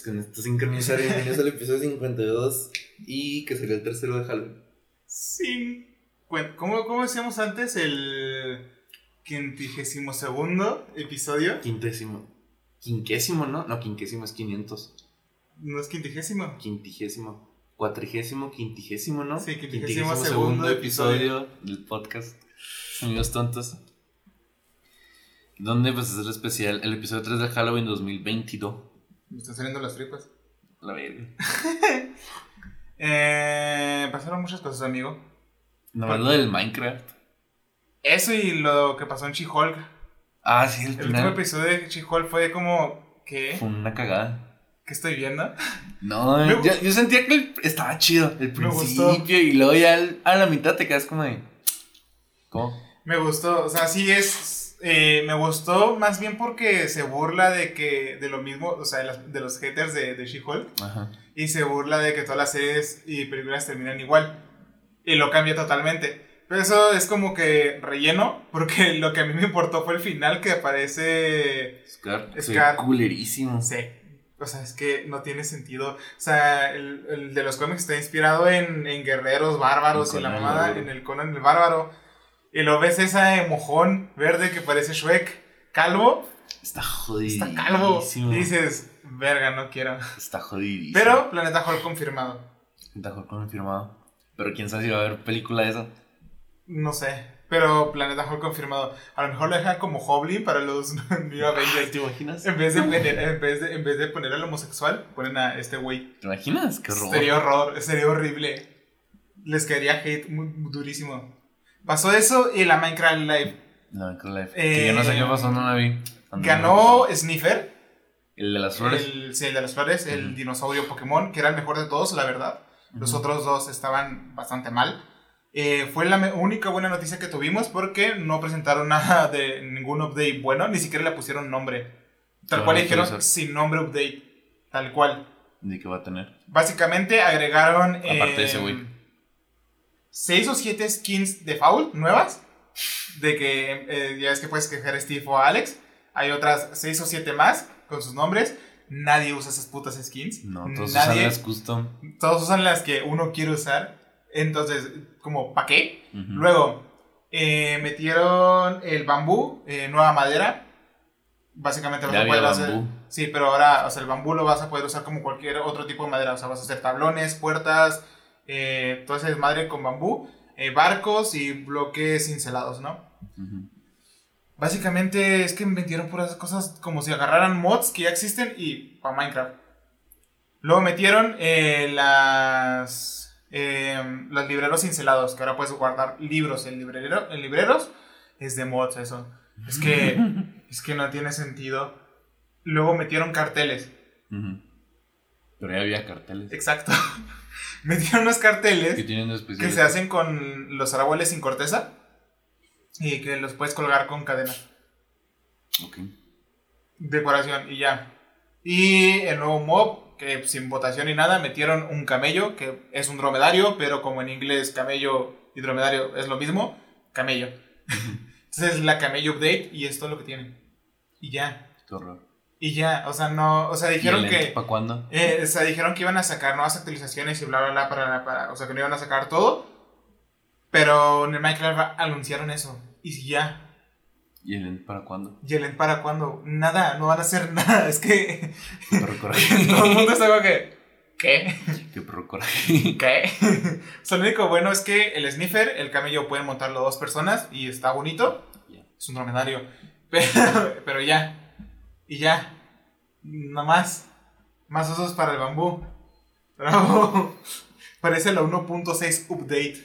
pues con esto sincronizar, bienvenidos al episodio 52 y que sería el tercero de Halloween. Sin... cuen- ¿Cómo, ¿Cómo decíamos antes? El quintigésimo segundo episodio. Quintésimo. Quinquésimo, ¿no? No, quinquésimo es 500. ¿No es quintigésimo? Quintigésimo. Cuatrigésimo, quintigésimo, ¿no? Sí, quintigésimo segundo episodio del podcast. Amigos tontos. Donde pues es el especial, el episodio 3 de Halloween 2022. Me están saliendo las tripas. La verga. Eh, pasaron muchas cosas, amigo. Nomás lo del Minecraft. Eso y lo que pasó en She-Hulk. Ah, sí, el El último episodio de She-Hulk fue como... ¿Qué? fue una cagada. ¿Qué estoy viendo? No, yo, yo sentía que el- estaba chido el principio y luego ya a la mitad te quedas como de. ¿Cómo? Me gustó, o sea, sí es. Eh, me gustó más bien porque se burla de que. de lo mismo, o sea, de, las- de los haters de, de She-Hulk. Y se burla de que todas las series y películas terminan igual. Y lo cambia totalmente. Pero eso es como que relleno, porque lo que a mí me importó fue el final que aparece. Scar. Scar. Culerísimo. Sé. O sea, es que no tiene sentido. O sea, el, el de los cómics está inspirado en, en guerreros bárbaros En y la mamada, en el Conan el bárbaro. Y lo ves esa mojón verde que parece Shrek, calvo. Está jodidísimo. Está calvo. Y dices, verga, no quiero. Está jodidísimo. Pero Planeta Hulk confirmado. Mejor confirmado. Pero quién sabe si va a haber película de esa. No sé. Pero Planeta Hulk confirmado. A lo mejor lo dejan como Hoblin para los New Avengers. ¿Te imaginas? En vez, de, poner- en, vez de, en vez de poner al homosexual, ponen a este güey. ¿Te imaginas? Qué horror. Sería horror, sería horrible. Les caería hate muy, muy durísimo. Pasó eso y la Minecraft Live. No, Minecraft Live. Eh, que yo no sé qué pasó, no la vi. Ganó no. Sniffer, El de las flores. el, sí, el de las flores, el dinosaurio Pokémon, que era el mejor de todos, la verdad. Los otros dos estaban bastante mal. Eh, fue la única buena noticia que tuvimos porque no presentaron nada de ningún update bueno, ni siquiera le pusieron nombre. Tal cual dijeron sin nombre update. Tal cual. ¿De qué va a tener? Básicamente agregaron. Aparte de ese eh, güey. Seis o siete skins default nuevas. De que eh, ya es que puedes quejar a Steve o a Alex. Hay otras seis o siete más con sus nombres. Nadie usa esas putas skins. No, todos Nadie. usan las custom. Todos usan las que uno quiere usar. Entonces, como, ¿para qué? Ujú. Luego, eh, metieron el bambú, eh, nueva madera. Básicamente poder había hacer. Sí, pero ahora, o sea, el bambú lo vas a poder usar como cualquier otro tipo de madera. O sea, vas a hacer tablones, puertas, eh, todo ese desmadre con bambú, eh, barcos y bloques cincelados, ¿no? Ujú. Básicamente es que metieron puras cosas como si agarraran mods que ya existen y para Minecraft. Luego metieron eh, las, eh, los libreros cincelados, que ahora puedes guardar libros en, librero, en libreros. Es de mods eso. Es que, es que no tiene sentido. Luego metieron carteles. Pero ya había carteles. Exacto. metieron unos ¿Qué carteles tienen que se hacen con los árboles sin corteza y que los puedes colgar con cadena. Ok. decoración y ya. Y el nuevo mob, que sin votación ni nada, metieron un camello, que es un dromedario, pero como en inglés camello y dromedario es lo mismo, camello. Entonces la camello update y es todo lo que tienen. Y ya. Qué horror. Y ya, o sea, no, o sea, dijeron que... ¿Para cuándo? eh, o sea, dijeron que iban a sacar nuevas actualizaciones y bla, bla, bla, para, para- o sea, que no iban a sacar todo. Pero en el Minecraft anunciaron eso. Y ya, ¿Y el end para cuándo? ¿Y el end para cuándo? Nada, no van a hacer nada. Es que todo el mundo está como que. ¿Qué? Qué coraje. ¿Qué? o sea, lo único bueno es que el sniffer, el camello pueden montarlo dos personas y está bonito. Ya. Es un dromedario. Pero, pero ya. Y ya. Nada más. Más osos para el bambú. Pero parece la 1.6 update.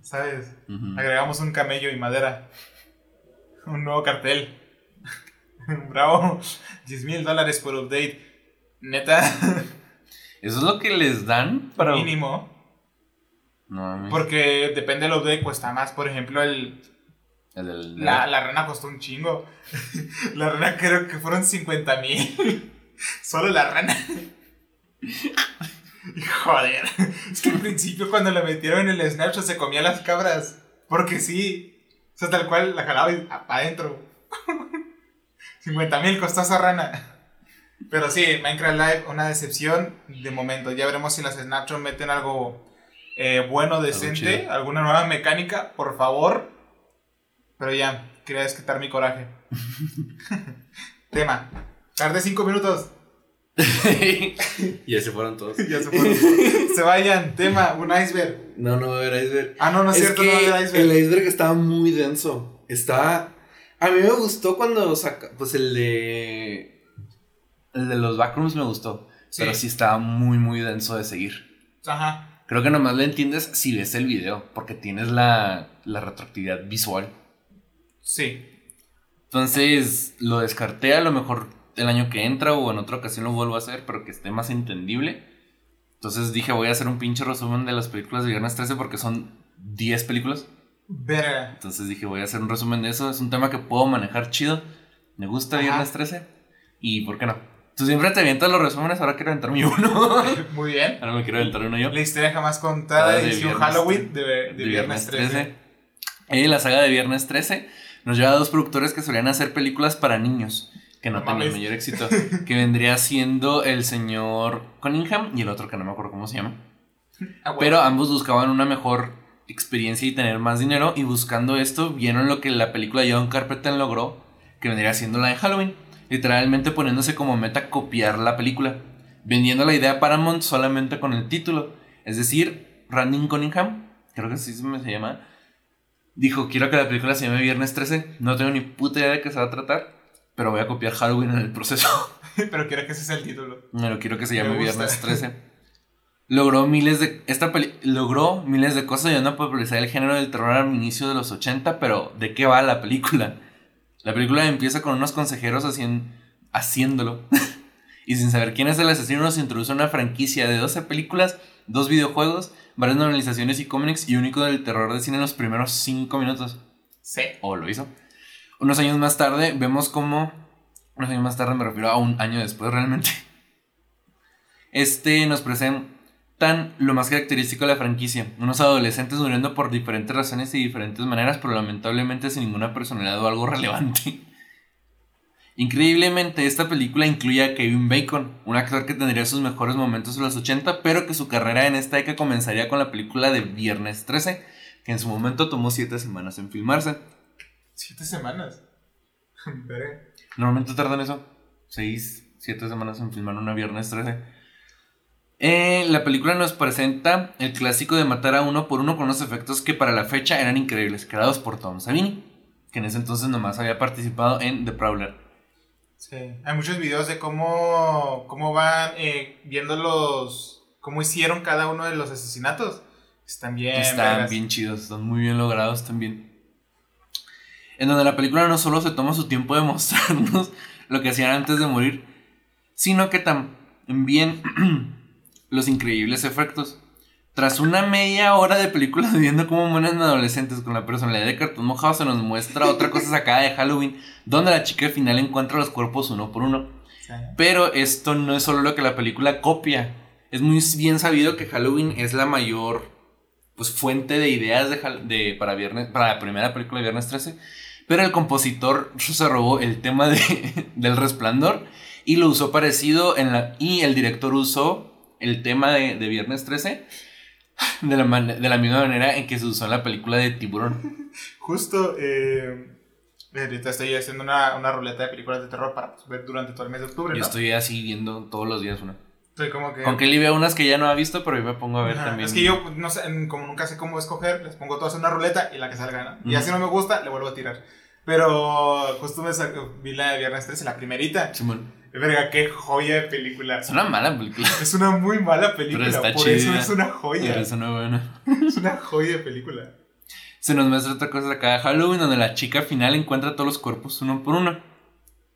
¿Sabes? Agregamos un camello y madera. Un nuevo cartel. Bravo. 10 mil dólares por update. Neta. ¿Eso es lo que les dan para...? Mínimo. No. Porque depende del update, cuesta más. Por ejemplo, el, El la, la rana costó un chingo. La rana creo que fueron 50 mil. Solo la rana. Joder. Es que al principio cuando la metieron en el Snapchat se comía las cabras. Porque sí. O sea, tal cual la jalaba y para adentro. 50 mil costó esa rana. Pero sí, Minecraft Live, una decepción de momento. Ya veremos si las Snapchat meten algo eh, bueno, decente, alguna nueva mecánica, por favor. Pero ya, quería desquitar mi coraje. Tema. Tarde cinco minutos. ya se fueron todos. ya se fueron. se vayan. Tema, un iceberg. No, no va a haber iceberg. Ah, no, no es, cierto, no va a haber iceberg. El iceberg estaba muy denso. Estaba. A mí me gustó cuando saca. Pues el de. El de los backrooms me gustó. Pero sí estaba muy, muy denso de seguir. Ajá. Creo que nomás lo entiendes si ves el video. Porque tienes la, la retroactividad visual. Sí. Entonces lo descarté a lo mejor el año que entra o en otra ocasión lo vuelvo a hacer, pero que esté más entendible. Entonces dije, voy a hacer un pinche resumen de las películas de Viernes 13 porque son 10 películas. Verga. Entonces dije, voy a hacer un resumen de eso. Es un tema que puedo manejar chido. Me gusta Viernes 13. Y ¿por qué no? Tú siempre te avientas los resúmenes, ahora quiero aventar mi uno. Muy bien. Ahora me quiero aventar uno yo. La historia jamás contada de, de Halloween de, Viernes 13. Y la saga de Viernes 13 nos lleva a dos productores que solían hacer películas para niños, que no, tenían mayor éxito, que vendría siendo el señor Cunningham y el otro que no me acuerdo cómo se llama. Ah, Pero ambos buscaban una mejor experiencia y tener más dinero y buscando esto vieron lo que la película de John Carpenter logró, que vendría siendo la de Halloween, literalmente poniéndose como meta copiar la película, vendiendo la idea a Paramount solamente con el título, es decir, Randy Cunningham, creo que así se llama, dijo, quiero que la película se llame Viernes 13. No tengo ni puta idea de qué se va a tratar, pero voy a copiar Halloween en el proceso. pero quiero que ese sea el título. No, quiero que se llame Viernes 13. Logró miles de esta logró miles de cosas ayudando a popularizar el género del terror al inicio de los 80, pero ¿de qué va la película? La película empieza con unos consejeros haciéndolo. y sin saber quién es el asesino nos introduce una franquicia de 12 películas, dos videojuegos varias novelizaciones y cómics y único del terror de cine en los primeros cinco minutos. Sí. O lo hizo. Unos años más tarde vemos cómo... Unos años más tarde me refiero a un año después realmente. Este nos presentan lo más característico de la franquicia. Unos adolescentes muriendo por diferentes razones y diferentes maneras, pero lamentablemente sin ninguna personalidad o algo relevante. Increíblemente, esta película incluye a Kevin Bacon, un actor que tendría sus mejores momentos en los 80, pero que su carrera en esta década comenzaría con la película de Viernes 13, que en su momento tomó 7 semanas en filmarse. ¿7 semanas? Normalmente tardan eso, 6, 7 semanas en filmar una Viernes 13. Eh, la película nos presenta el clásico de matar a uno por uno con unos efectos que para la fecha eran increíbles, creados por Tom Savini, que en ese entonces nomás había participado en The Prowler. Sí, hay muchos videos de cómo, cómo van eh, viendo los, cómo hicieron cada uno de los asesinatos. Están bien. Están bien chidos, están muy bien logrados también. En donde la película no solo se toma su tiempo de mostrarnos lo que hacían antes de morir, sino que también los increíbles efectos. Tras una media hora de película viendo cómo mueren adolescentes con la personalidad de cartón mojado, se nos muestra otra cosa sacada de Halloween, donde la chica final encuentra los cuerpos uno por uno. Pero esto no es solo lo que la película copia. Es muy bien sabido que Halloween es la mayor pues, fuente de ideas de, para, viernes, para la primera película de Viernes 13. Pero el compositor se robó el tema de, del resplandor y lo usó parecido en la, y el director usó el tema de, de Viernes 13 de la, de la misma manera en que se usó en la película de Tiburón. Justo, eh, ahorita estoy haciendo una, una, ruleta de películas de terror para pues, ver durante todo el mes de octubre. Yo estoy así viendo todos los días una. Estoy como que. Aunque él veo unas que ya no ha visto, pero yo me pongo a ver también. Es que yo, pues, no sé, como nunca sé cómo escoger, les pongo todas en una ruleta y la que salga, ¿no? Y así no me gusta, le vuelvo a tirar. Pero justo me vi la de Viernes 13, la primerita. Simón. Verga, qué joya de película. Es una mala película. Es una muy mala película. Pero está por eso es una joya. Pero es una buena. Es una joya de película. Se nos muestra otra cosa acá de Halloween, donde la chica final encuentra todos los cuerpos uno por uno.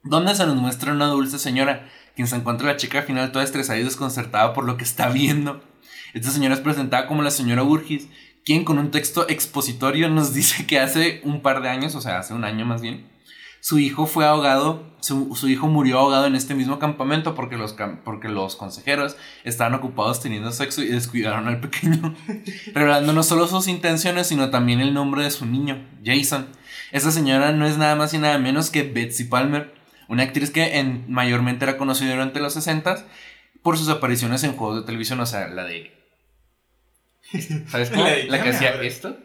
Donde se nos muestra una dulce señora, quien se encuentra la chica final toda estresada y desconcertada por lo que está viendo. Esta señora es presentada como la señora Burgis, quien con un texto expositorio nos dice que hace un par de años, o sea, hace un año más bien, su hijo fue ahogado, su, hijo murió ahogado en este mismo campamento porque los, porque los consejeros estaban ocupados teniendo sexo y descuidaron al pequeño, revelando no solo sus intenciones, sino también el nombre de su niño, Jason. Esta señora no es nada más y nada menos que Betsy Palmer, Una actriz que en, mayormente era conocida durante los 60 por sus apariciones en juegos de televisión, o sea, la de... ¿Sabes cómo? La La, que hacía ahora. esto.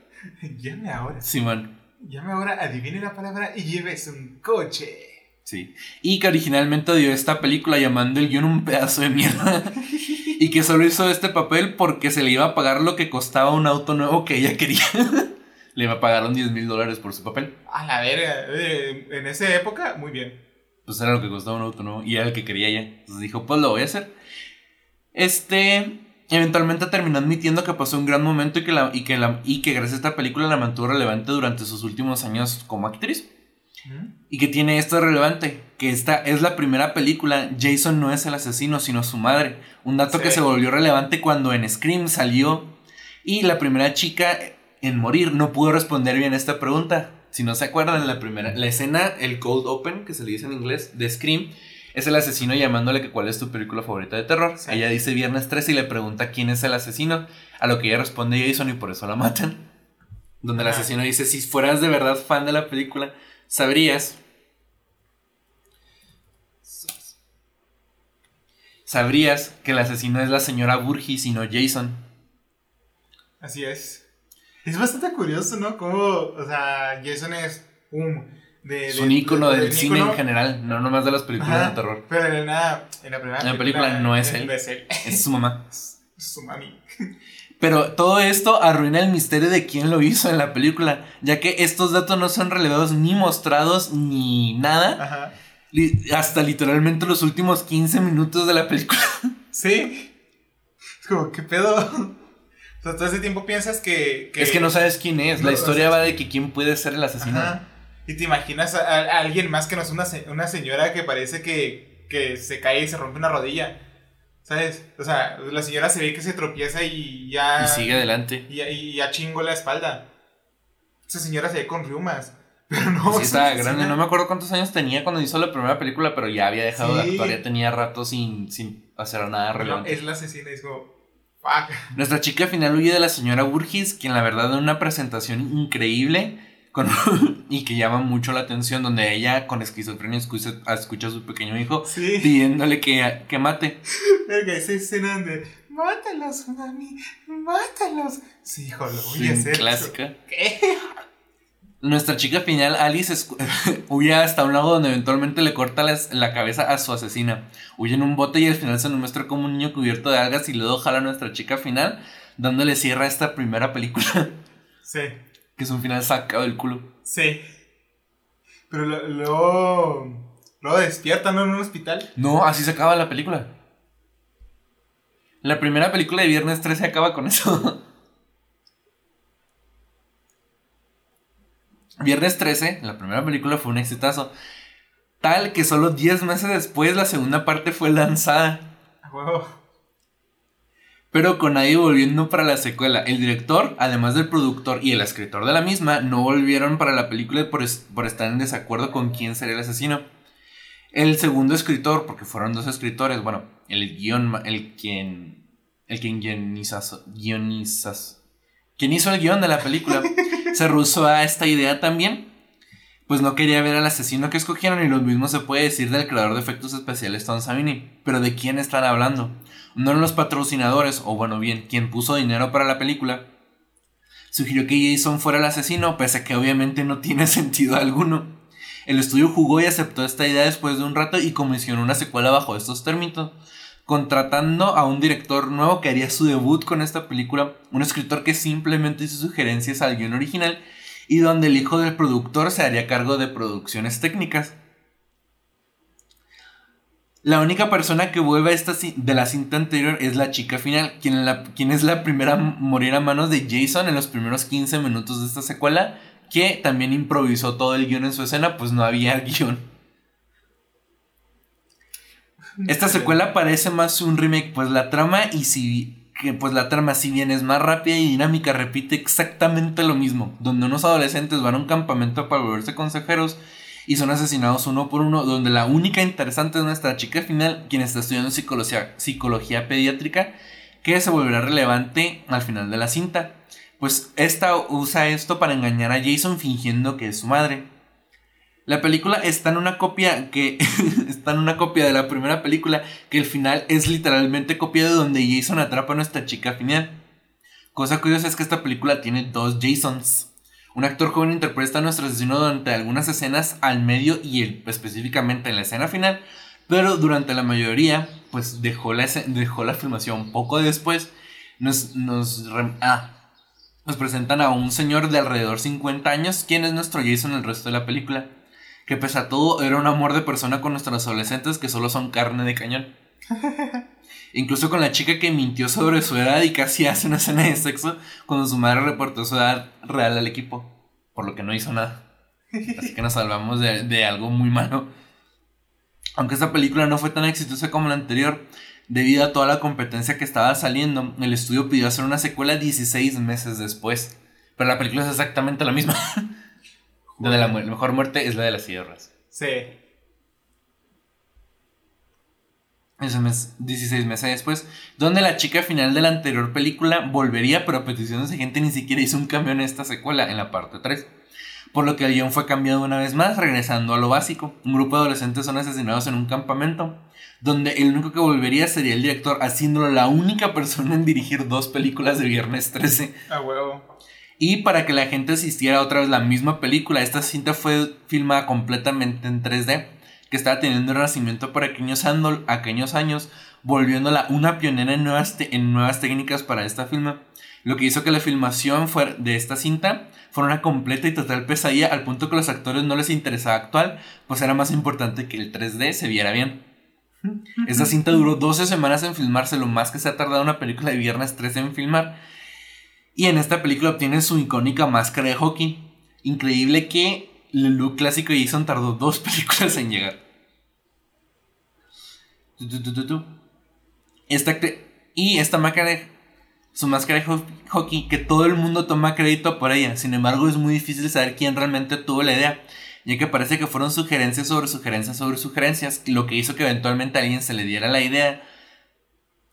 Llame ahora. Simón. Llame ahora, adivine la palabra y lleves un coche. Sí. Y que originalmente dio esta película llamando el guion un pedazo de mierda. y que solo hizo este papel porque se le iba a pagar lo que costaba un auto nuevo que ella quería. le iba a pagar 10 mil dólares por su papel. A la verga. eh, en esa época, muy bien. Pues era lo que costaba un auto nuevo y era el que quería ella. Entonces dijo, pues lo voy a hacer. Este. Eventualmente terminó admitiendo que pasó un gran momento y que, la, y, que la, y que gracias a esta película la mantuvo relevante durante sus últimos años como actriz. Y que tiene esto relevante, que esta es la primera película, Jason no es el asesino, sino su madre. Un dato Sí. que se volvió relevante cuando en Scream salió y la primera chica en morir no pudo responder bien esta pregunta. Si no se acuerdan, la primera, la escena, el cold open, que se le dice en inglés, de Scream, es el asesino llamándole que cuál es tu película favorita de terror. Sí. Ella dice Viernes 13 y le pregunta quién es el asesino, a lo que ella responde Jason y por eso la matan. Donde el asesino dice, si fueras de verdad fan de la película, sabrías sabrías que el asesino es la señora Burgis y no Jason. Así es. Es bastante curioso, ¿no? Cómo, o sea, Jason es un... De, Es un ícono de- del cine ícono. en general, no nomás de las películas Ajá, de terror. Pero en la, en la primera En la película no es él. Es él. Es su mamá. Es su mami. Pero todo esto arruina el misterio de quién lo hizo en la película, ya que estos datos no son revelados ni mostrados ni nada, Ajá. li- hasta literalmente los últimos 15 minutos de la película. Sí. Es como, ¿qué pedo? O sea, todo ese tiempo piensas que... Es que no sabes quién es, la historia va de que quién puede ser el asesino. Ajá. Y te imaginas a, a- a alguien más que no es una, una señora que parece que, que se cae y se rompe una rodilla. ¿Sabes? O sea, la señora se ve que se tropieza y ya. Y sigue adelante. Y, y ya chingó la espalda. Esa señora se ve con riumas. Pero no. Sí, es estaba grande. No me acuerdo cuántos años tenía cuando hizo la primera película, pero ya había dejado de Sí. actuar. Ya tenía rato sin, sin hacer nada No, relevante. es la asesina y es como. Fuck. Nuestra chica final huye de la señora Burgis, quien la verdad da una presentación increíble con- y que llama mucho la atención, donde ella con esquizofrenia escucha, escucha a su pequeño hijo Sí. pidiéndole que, que mate. Verga, esa escena donde. Mátalos, mami. Mátalos. Sí, hijo, lo voy a hacer. clásica. ¿Qué? Nuestra chica final, Alice, huye hasta un lago donde eventualmente le corta las- la cabeza a su asesina. Huye en un bote y al final se nos muestra como un niño cubierto de algas y luego jala a nuestra chica final, dándole cierre a esta primera película, Sí. Que es un final sacado del culo. Sí. Pero luego. Luego despierta, ¿no? En un hospital. No, así se acaba la película. La primera película de Viernes 13 acaba con eso. Viernes 13, la primera película fue un exitazo. Tal que solo 10 meses después la segunda parte fue lanzada. Huevo. Pero con nadie volviendo para la secuela. El director, además del productor y el escritor de la misma, no volvieron para la película por, es- por estar en desacuerdo con quién sería el asesino. El segundo escritor, porque fueron dos escritores, bueno, el guion, ma- el quien, el quien guionizas, guionizas, quien hizo el guion de la película, se rehusó a esta idea también, pues no quería ver al asesino que escogieron y lo mismo se puede decir del creador de efectos especiales Tom Savini. Pero ¿de quién están hablando? Uno de los patrocinadores, o bueno, bien, quien puso dinero para la película, sugirió que Jason fuera el asesino, pese a que obviamente no tiene sentido alguno. El estudio jugó y aceptó esta idea después de un rato y comisionó una secuela bajo estos términos, contratando a un director nuevo que haría su debut con esta película, un escritor que simplemente hizo sugerencias al guion original y donde el hijo del productor se haría cargo de producciones técnicas. La única persona que vuelve a esta de la cinta anterior es la chica final, quien, la- quien es la primera a morir a manos de Jason en los primeros 15 minutos de esta secuela, que también improvisó todo el guion en su escena, pues no había guion. Esta secuela parece más un remake, pues la trama y si que pues la trama si bien es más rápida y dinámica repite exactamente lo mismo, donde unos adolescentes van a un campamento para volverse consejeros y son asesinados uno por uno, donde la única interesante es nuestra chica final, quien está estudiando psicología, pediátrica, que se volverá relevante al final de la cinta. Pues esta usa esto para engañar a Jason fingiendo que es su madre. La película está en una copia que está en una copia de la primera película que el final es literalmente copia de donde Jason atrapa a nuestra chica final. Cosa curiosa es que esta película tiene dos Jasons. Un actor joven interpreta a nuestro asesino durante algunas escenas al medio y específicamente en la escena final, pero durante la mayoría pues dejó la, dejó la filmación poco después. Nos, nos, ah, nos presentan a un señor de alrededor 50 años, quien es nuestro Jason el resto de la película. Que pese a todo, era un amor de persona con nuestros adolescentes que solo son carne de cañón. Incluso con la chica que mintió sobre su edad y casi hace una escena de sexo cuando su madre reportó su edad real al equipo. Por lo que no hizo nada. Así que nos salvamos de, algo muy malo. Aunque esta película no fue tan exitosa como la anterior, Debido a toda la competencia que estaba saliendo, el estudio pidió hacer una secuela 16 meses después. Pero la película es exactamente la misma. de la, mejor muerte es la de las sierras. Sí. Ese mes, 16 meses después, donde la chica final de la anterior película volvería, pero a peticiones de gente ni siquiera hizo un cambio en esta secuela, en la parte 3. Por lo que el guion fue cambiado una vez más, regresando a lo básico. Un grupo de adolescentes son asesinados en un campamento donde el único que volvería sería el director, haciéndolo la única persona en dirigir dos películas de Viernes 13. A huevo. Y para que la gente asistiera otra vez la misma película, esta cinta fue filmada completamente en 3D, que estaba teniendo un renacimiento por aquellos, aquellos años, volviéndola una pionera en nuevas, en nuevas técnicas para esta filma. Lo que hizo que la filmación de esta cinta fuera una completa y total pesadilla al punto que a los actores no les interesaba actual, pues era más importante que el 3D se viera bien. Esta cinta duró 12 semanas en filmarse, lo más que se ha tardado una película de Viernes 13 en filmar. Y en esta película obtiene su icónica máscara de hockey. Increíble que look clásico de Jason tardó dos películas en llegar. Esta, y esta máscara su máscara de hockey que todo el mundo toma crédito por ella. Sin embargo, es muy difícil saber quién realmente tuvo la idea ya que parece que fueron sugerencias sobre sugerencias sobre sugerencias, lo que hizo que eventualmente alguien se le diera la idea.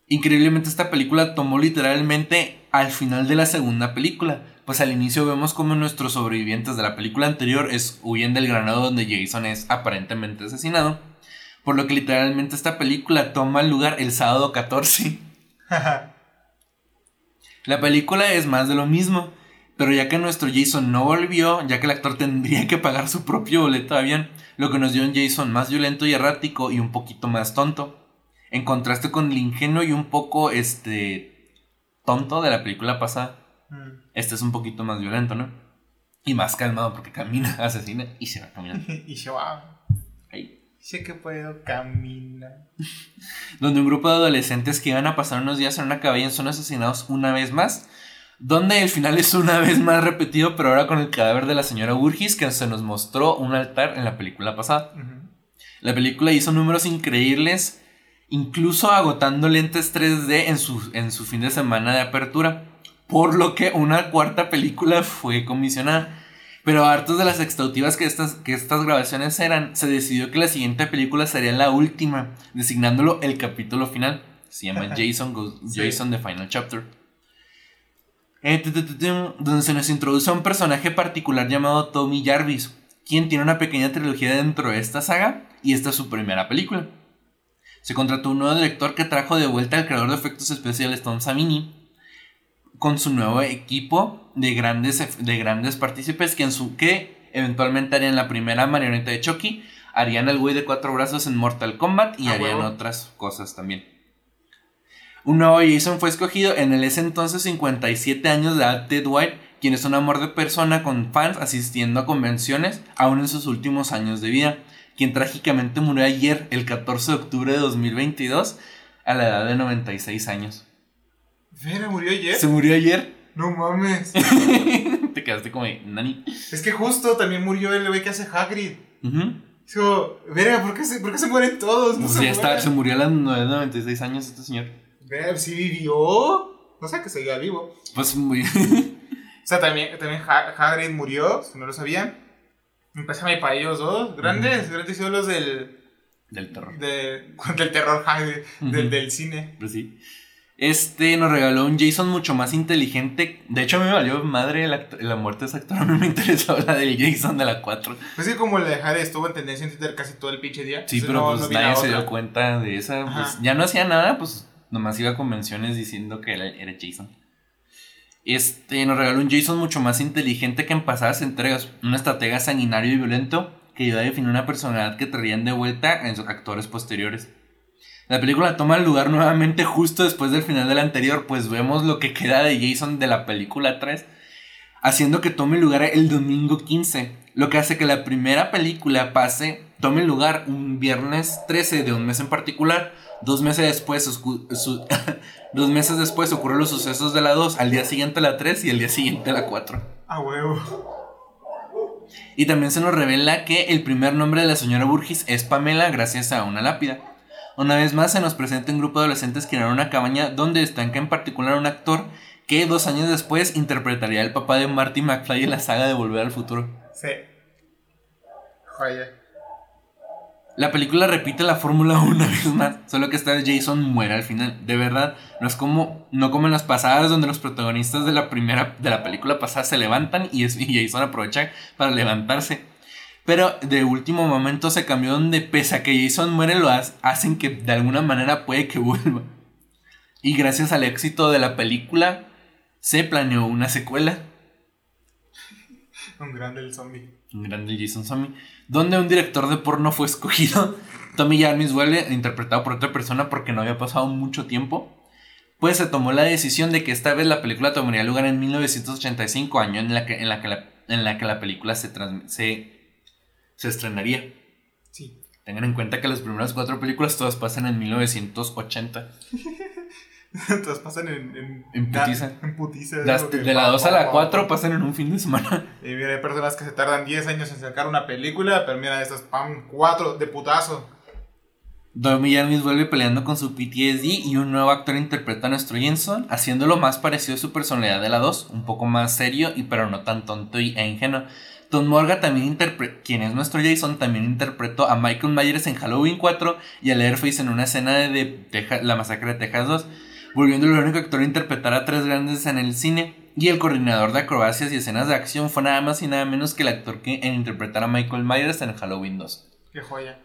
Increíblemente esta película tomó literalmente al final de la segunda película, pues al inicio vemos como nuestros sobrevivientes de la película anterior es, huyen del granado donde Jason es aparentemente asesinado, por lo que literalmente esta película toma lugar el sábado 14. la película es más de lo mismo, pero ya que nuestro Jason no volvió, ya que el actor tendría que pagar su propio boleto de avión, lo que nos dio un Jason más violento y errático y un poquito más tonto. En contraste con el ingenuo y un poco este tonto de la película pasada. Mm. Este es un poquito más violento, ¿no? Y más calmado porque camina, asesina y se va caminando. y se va. Ahí. Sé que puedo caminar. Donde un grupo de adolescentes que iban a pasar unos días en una caballa son asesinados una vez más donde el final es una vez más repetido, pero ahora con el cadáver de la señora Burgis, que se nos mostró un altar en la película pasada. La película hizo números increíbles, incluso agotando lentes 3D en su, en su fin de semana de apertura, por lo que una cuarta película fue comisionada. Pero hartos de las extautivas que estas, que estas grabaciones eran, se decidió que la siguiente película sería la última, designándolo el capítulo final. Se llama Jason, Jason The Final Chapter. Eh, donde se nos introduce a un personaje particular llamado Tommy Jarvis, quien tiene una pequeña trilogía dentro de esta saga y esta es su primera película. Se contrató un nuevo director que trajo de vuelta al creador de efectos especiales Tom Savini con su nuevo equipo de grandes, de grandes partícipes que, en su, que eventualmente harían la primera marioneta de Chucky, harían el güey de cuatro brazos en Mortal Kombat y harían otras cosas también. Un nuevo Jason fue escogido en el ese entonces 57 años de edad Ted White, quien es un amor de persona con fans asistiendo a convenciones aún en sus últimos años de vida, quien trágicamente murió ayer, el 14 de octubre de 2022, a la edad de 96 años. ¿Vera murió ayer? Se murió ayer. No mames. Te quedaste como nani. Es que justo también murió el bebé que hace Hagrid. Dijo, Vera, ¿por qué se, por qué se mueren todos? No pues ya está, se murió a los 96 años este señor. Ver si vivió. No sé que seguía vivo. Pues muy. o sea, también, también Hagrid murió, si no lo sabían. Empezame para ellos dos. Grandes, grandes ídolos del. Del terror. De, del terror Hagrid, del, del, cine. Pues sí. Este nos regaló un Jason mucho más inteligente. De hecho, a mí me valió madre la, la muerte de ese actor. A mí me interesó la del Jason de la 4. Pues sí, como la de Jade estuvo en tendencia en Twitter casi todo el pinche día. Sí, Entonces, pero no- pues no nadie se dio cuenta de esa. Pues, ya no hacía nada, pues nomás iba a convenciones diciendo que era, era Jason. Este nos regaló un Jason mucho más inteligente que en pasadas entregas. Un estratega sanguinario y violento que ayuda a definir una personalidad que traían de vuelta en sus actores posteriores. La película toma lugar nuevamente justo después del final de la anterior, pues vemos lo que queda de Jason de la película 3, haciendo que tome lugar el domingo 15, lo que hace que la primera película pase, tome lugar un viernes 13 de un mes en particular, dos meses después, su- dos meses después ocurren los sucesos de la 2, al día siguiente la 3 y al día siguiente la 4. A huevo. Y también se nos revela que el primer nombre de la señora Burgis es Pamela gracias a una lápida. Una vez más se nos presenta un grupo de adolescentes que irán a una cabaña donde estanca en particular un actor que dos años después interpretaría al papá de Marty McFly en la saga de Volver al Futuro. Sí. Joya. La película repite la fórmula una vez más, solo que esta vez Jason muere al final. De verdad, no es como no como en las pasadas donde los protagonistas de la primera de la película pasada se levantan y, es- y Jason aprovecha para levantarse. Pero de último momento se cambió donde pese a que Jason muere lo ha- hacen que de alguna manera puede que vuelva. Y gracias al éxito de la película se planeó una secuela. Un grande el zombie. Un grande Jason Zombie, donde un director de porno fue escogido. Tommy Jarvis vuelve, interpretado por otra persona porque no había pasado mucho tiempo. Pues se tomó la decisión de que esta vez la película tomaría lugar en 1985, año en la que, en la, que la, en la, que la película se, se, se estrenaría. Sí. Tengan en cuenta que las primeras cuatro películas todas pasan en 1980. Entonces pasan en. En, En putiza. En putiza. Las- de la pa, 2 a la pa, 4 pa. pasan en un fin de semana. Y mira, hay personas que se tardan 10 años en sacar una película, pero mira, estas pam, 4 de putazo. Tommy Jarvis vuelve peleando con su PTSD y un nuevo actor interpreta a nuestro Jensen, haciéndolo más parecido a su personalidad de la 2, un poco más serio y pero no tan tonto y, e ingenuo. Tom Morgan también interpretó, quien es nuestro Jason, también interpretó a Michael Myers en Halloween 4 y a Leatherface en una escena de, Teja- La Masacre de Texas 2, volviendo el único actor a interpretar a tres grandes en el cine. Y el coordinador de acrobacias y escenas de acción fue nada más y nada menos que el actor que en interpretar a Michael Myers en Halloween 2. Qué joya.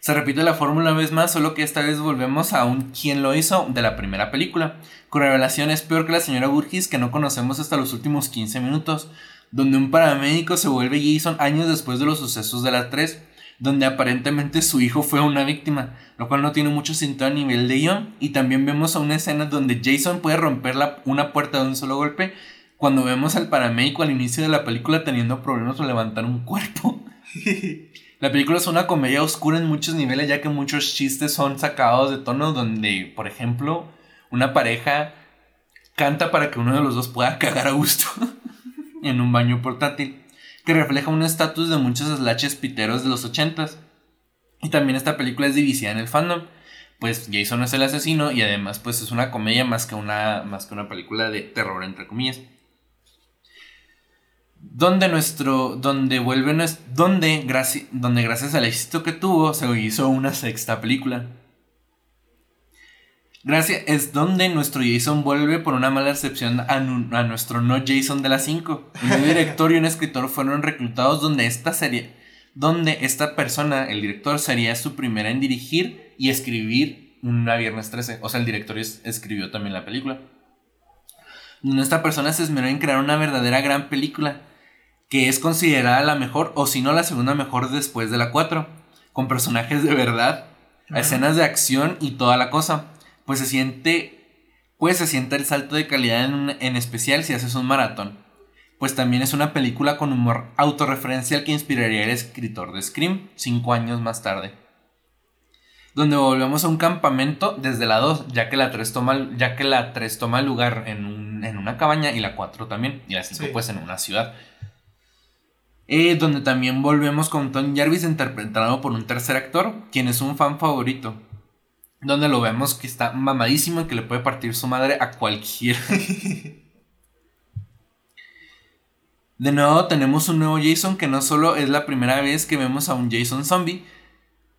Se repite la fórmula una vez más, solo que esta vez volvemos a un quién lo hizo de la primera película. Con revelación es peor que la señora Burgis que no conocemos hasta los últimos 15 minutos, donde un paramédico se vuelve Jason años después de los sucesos de la 3, donde aparentemente su hijo fue una víctima, lo cual no tiene mucho sentido a nivel de guion, y también vemos a una escena donde Jason puede romper la- una puerta de un solo golpe, cuando vemos al paramédico al inicio de la película teniendo problemas para levantar un cuerpo. La película es una comedia oscura en muchos niveles, ya que muchos chistes son sacados de tono donde, por ejemplo, una pareja canta para que uno de los dos pueda cagar a gusto en un baño portátil, que refleja un estatus de muchos slashes piteros de los ochentas. Y también esta película es dividida en el fandom, pues Jason es el asesino y además pues es una comedia más que una, más que una película de terror entre comillas. Donde nuestro donde vuelve donde gracias donde gracias al éxito que tuvo se hizo una sexta película gracias es donde nuestro Jason vuelve por una mala recepción a, nu- a nuestro no Jason de las 5 un director y un escritor fueron reclutados donde esta serie donde esta persona el director sería su primera en dirigir y escribir una viernes 13 o sea el director es- escribió también la película. Donde esta persona se esmeró en crear una verdadera gran película que es considerada la mejor o si no la segunda mejor después de la 4, con personajes de verdad, escenas de acción y toda la cosa. Pues se siente pues se siente el salto de calidad en, un- en especial si haces un maratón. Pues también es una película con humor autorreferencial que inspiraría al escritor de Scream cinco años más tarde. Donde volvemos a un campamento desde la 2, ya que la 3 toma, ya que la 3 toma lugar en, un- en una cabaña y la 4 también, y la 5 Sí. pues en una ciudad. Eh, donde también volvemos con Tom Jarvis interpretado por un tercer actor, quien es un fan favorito. Donde lo vemos que está mamadísimo y que le puede partir su madre a cualquiera. De nuevo tenemos un nuevo Jason que no solo es la primera vez que vemos a un Jason zombie,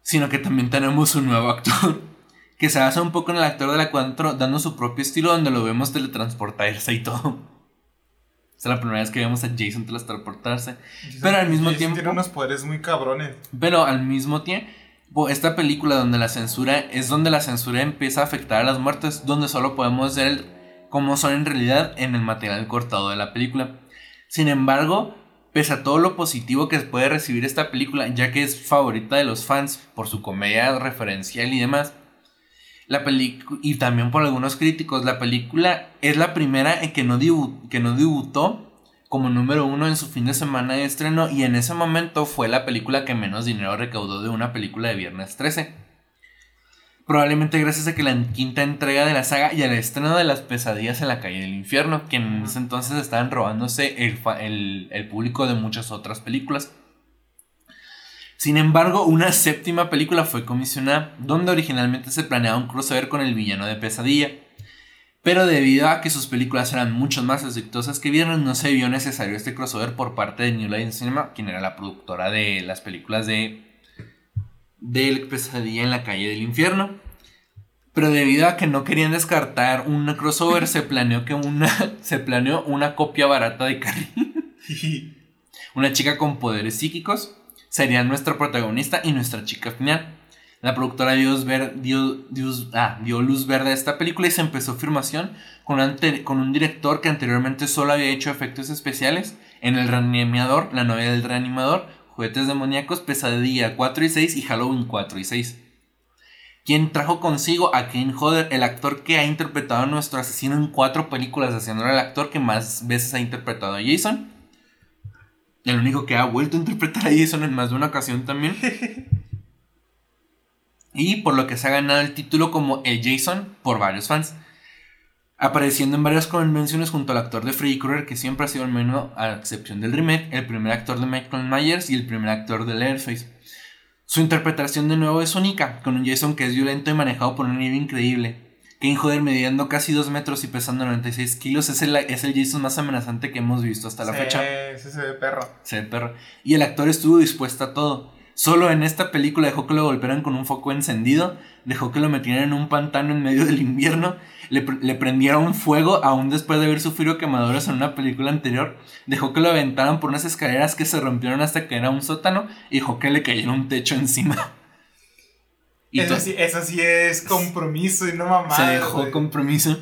sino que también tenemos un nuevo actor, que se basa un poco en el actor de la 4 dando su propio estilo donde lo vemos teletransportarse y todo. Es la primera vez que vemos a Jason teletransportarse. pero al mismo tiempo... Tiene unos poderes muy cabrones. Pero al mismo tiempo, esta película donde la censura es donde la censura empieza a afectar a las muertes, donde solo podemos ver cómo son en realidad en el material cortado de la película. Sin embargo, pese a todo lo positivo que puede recibir esta película, ya que es favorita de los fans por su comedia referencial y demás, la y también por algunos críticos, la película es la primera en que no, que no debutó como número uno en su fin de semana de estreno y en ese momento fue la película que menos dinero recaudó de una película de Viernes 13. Probablemente gracias a que la quinta entrega de la saga y al estreno de las pesadillas en la calle del infierno, que en ese entonces estaban robándose el, el, público de muchas otras películas. Sin embargo, una séptima película fue comisionada, donde originalmente se planeaba un crossover con el villano de pesadilla. Pero debido a que sus películas eran mucho más exitosas que Viernes, no se vio necesario este crossover por parte de New Line Cinema, quien era la productora de las películas de del Pesadilla en la calle del infierno. Pero debido a que no querían descartar un crossover, se planeó que una se planeó una copia barata de Carrie. una chica con poderes psíquicos sería nuestra protagonista y nuestra chica final. La productora dio, ah, dio, luz verde a esta película y se empezó filmación con, con un director que anteriormente solo había hecho efectos especiales en El Reanimador, la novela del Reanimador, Juguetes Demoníacos, Pesadilla 4 y 6 y Halloween 4 y 6. Quien trajo consigo a Kane Hodder, el actor que ha interpretado a nuestro asesino en cuatro películas, haciendo el actor que más veces ha interpretado a Jason. El único que ha vuelto a interpretar a Jason en más de una ocasión también. y por lo que se ha ganado el título como el Jason por varios fans apareciendo en varias convenciones junto al actor de Freddy Krueger, que siempre ha sido el menos, a excepción del remake, el primer actor de Michael Myers y el primer actor de Leatherface. Su interpretación de nuevo es única, con un Jason que es violento y manejado por un nivel increíble. Kane Hodder midiendo casi 2 metros y pesando 96 kilos es el, es el Jason más amenazante que hemos visto hasta la fecha. Sí, se ve perro. Se ve perro. Y el actor estuvo dispuesto a todo. Solo en esta película dejó que lo golpearan con un foco encendido, dejó que lo metieran en un pantano en medio del invierno le, le prendieron fuego aún después de haber sufrido quemaduras en una película anterior, dejó que lo aventaran por unas escaleras que se rompieron hasta que era un sótano y dejó que le cayera un techo encima. Y eso, sí, eso sí es compromiso y no mamá. Se dejó compromiso.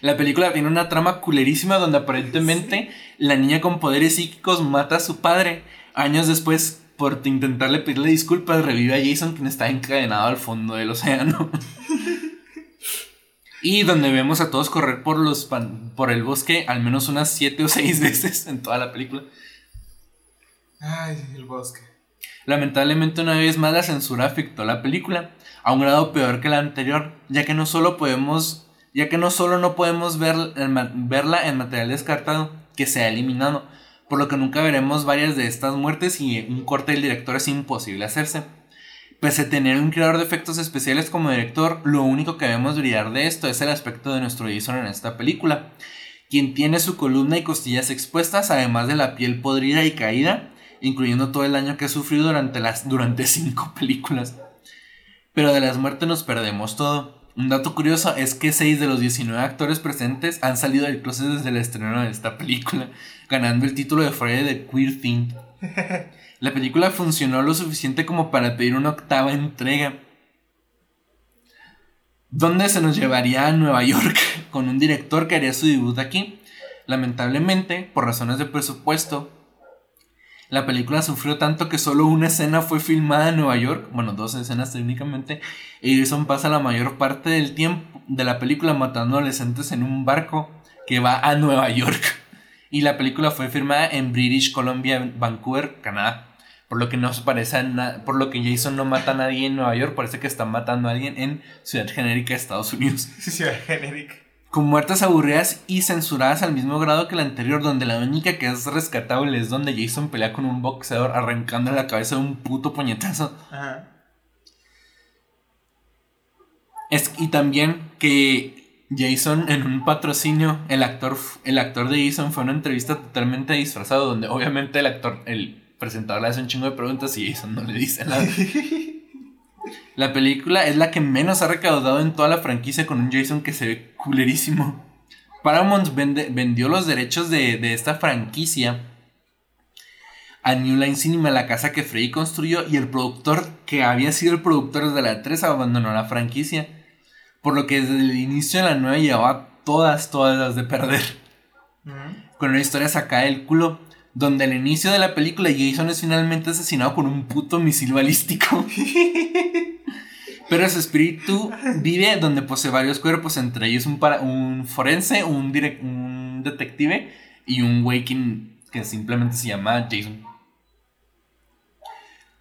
La película tiene una trama culerísima donde aparentemente la niña con poderes psíquicos mata a su padre. Años después, por intentarle pedirle disculpas, revive a Jason quien está encadenado al fondo del océano. Y donde vemos a todos correr por, los por el bosque al menos unas 7 o 6 veces en toda la película. Ay, el bosque. Lamentablemente una vez más la censura afectó la película, a un grado peor que la anterior, ya que no solo podemos, ya que no solo no podemos ver, verla en material descartado, que se ha eliminado, por lo que nunca veremos varias de estas muertes y un corte del director es imposible hacerse. Pese a tener un creador de efectos especiales como director, lo único que debemos brillar de esto es el aspecto de nuestro Jason en esta película, quien tiene su columna y costillas expuestas, además de la piel podrida y caída, incluyendo todo el daño que ha sufrido durante, las, durante cinco películas. Pero de las muertes nos perdemos todo. Un dato curioso es que 6 de los 19 actores presentes han salido del closet desde el estreno de esta película, ganando el título de Friday the Queer Thing. La película funcionó lo suficiente como para pedir una octava entrega. Donde se nos llevaría a Nueva York con un director que haría su debut aquí. Lamentablemente, por razones de presupuesto, la película sufrió tanto que solo una escena fue filmada en Nueva York, bueno, dos escenas técnicamente, y pasa la mayor parte del tiempo de la película matando adolescentes en un barco que va a Nueva York. Y la película fue filmada en British Columbia, Vancouver, Canadá. Por lo que no parece por lo que Jason no mata a nadie en Nueva York, parece que está matando a alguien en Ciudad Genérica Estados Unidos. Ciudad Genérica. Con muertes aburridas y censuradas al mismo grado que la anterior, donde la única que es rescatable es donde Jason pelea con un boxeador arrancando la cabeza de un puto puñetazo. Ajá. Es, y también que Jason en un patrocinio, el actor, el actor de Jason fue una entrevista totalmente disfrazado, donde obviamente el actor, el presentador le hace un chingo de preguntas y eso no le dice nada. La película es la que menos ha recaudado en toda la franquicia con un Jason que se ve culerísimo. Paramount vendió los derechos de, de, esta franquicia a New Line Cinema, la casa que Freddy construyó, y el productor que había sido el productor de la 3 abandonó la franquicia. Por lo que desde el inicio de la 9 llevaba todas, todas las de perder. Con una historia sacada del culo, donde al inicio de la película Jason es finalmente asesinado con un puto misil balístico. Pero su espíritu vive donde posee varios cuerpos, entre ellos un, un forense, un, un detective y un waking que simplemente se llama Jason.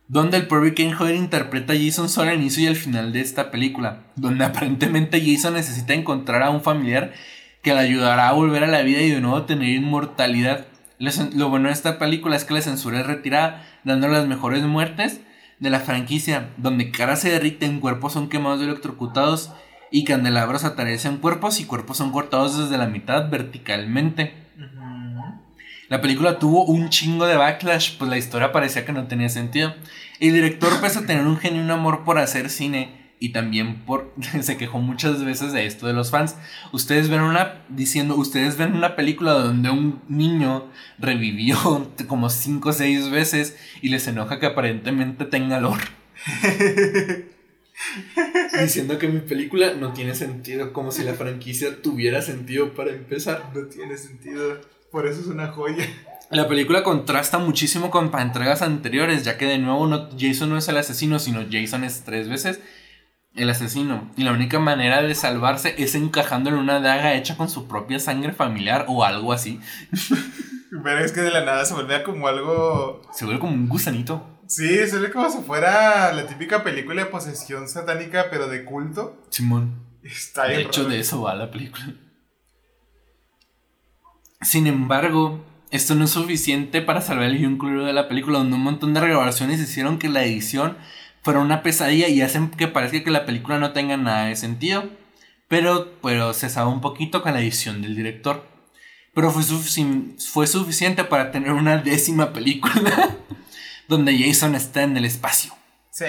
Donde el propio Ken Hodder interpreta a Jason solo al inicio y al final de esta película, donde aparentemente Jason necesita encontrar a un familiar que le ayudará a volver a la vida y de nuevo tener inmortalidad. Lo bueno de esta película es que la censura es retirada, dando las mejores muertes de la franquicia, donde caras se derriten, cuerpos son quemados y electrocutados y candelabros atarecen cuerpos y cuerpos son cortados desde la mitad verticalmente. La película tuvo un chingo de backlash, pues la historia parecía que no tenía sentido. El director, pese a tener un genuino amor por hacer cine, y también se quejó muchas veces de esto de los fans. Ustedes ven una diciendo, ustedes ven una película donde un niño revivió como 5 o 6 veces y les enoja que aparentemente tenga lore. Diciendo que mi película no tiene sentido, como si la franquicia tuviera sentido para empezar. No tiene sentido, por eso es una joya. La película contrasta muchísimo con entregas anteriores, ya que de nuevo no, Jason no es el asesino, sino Jason es tres veces el asesino. Y la única manera de salvarse es encajando en una daga hecha con su propia sangre familiar o algo así. Pero es que de la nada se vuelve como algo. Se vuelve como un gusanito. Sí, se ve como si fuera la típica película de posesión satánica, pero de culto. Simón. Está De hecho, de eso va la película. Sin embargo, esto no es suficiente para salvar el guion de la película, donde un montón de regrabaciones hicieron que la edición fueron una pesadilla y hacen que parezca que la película no tenga nada de sentido. Pero, pero se sabe un poquito con la edición del director. Pero fue, fue suficiente para tener una décima película donde Jason está en el espacio. Sí.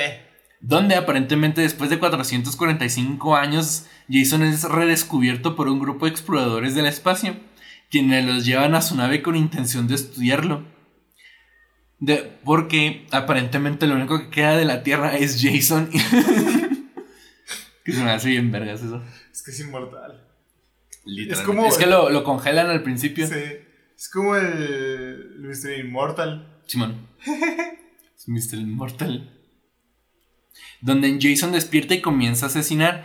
Donde aparentemente después de 445 años Jason es redescubierto por un grupo de exploradores del espacio, quienes los llevan a su nave con intención de estudiarlo. De, porque aparentemente lo único que queda de la Tierra es Jason. que se me hace bien vergas eso. Es que es inmortal. Es, como es que lo, lo, congelan al principio. Sí. Es como el, Mr. Immortal. Simón. es Mr. Immortal. Donde Jason despierta y comienza a asesinar.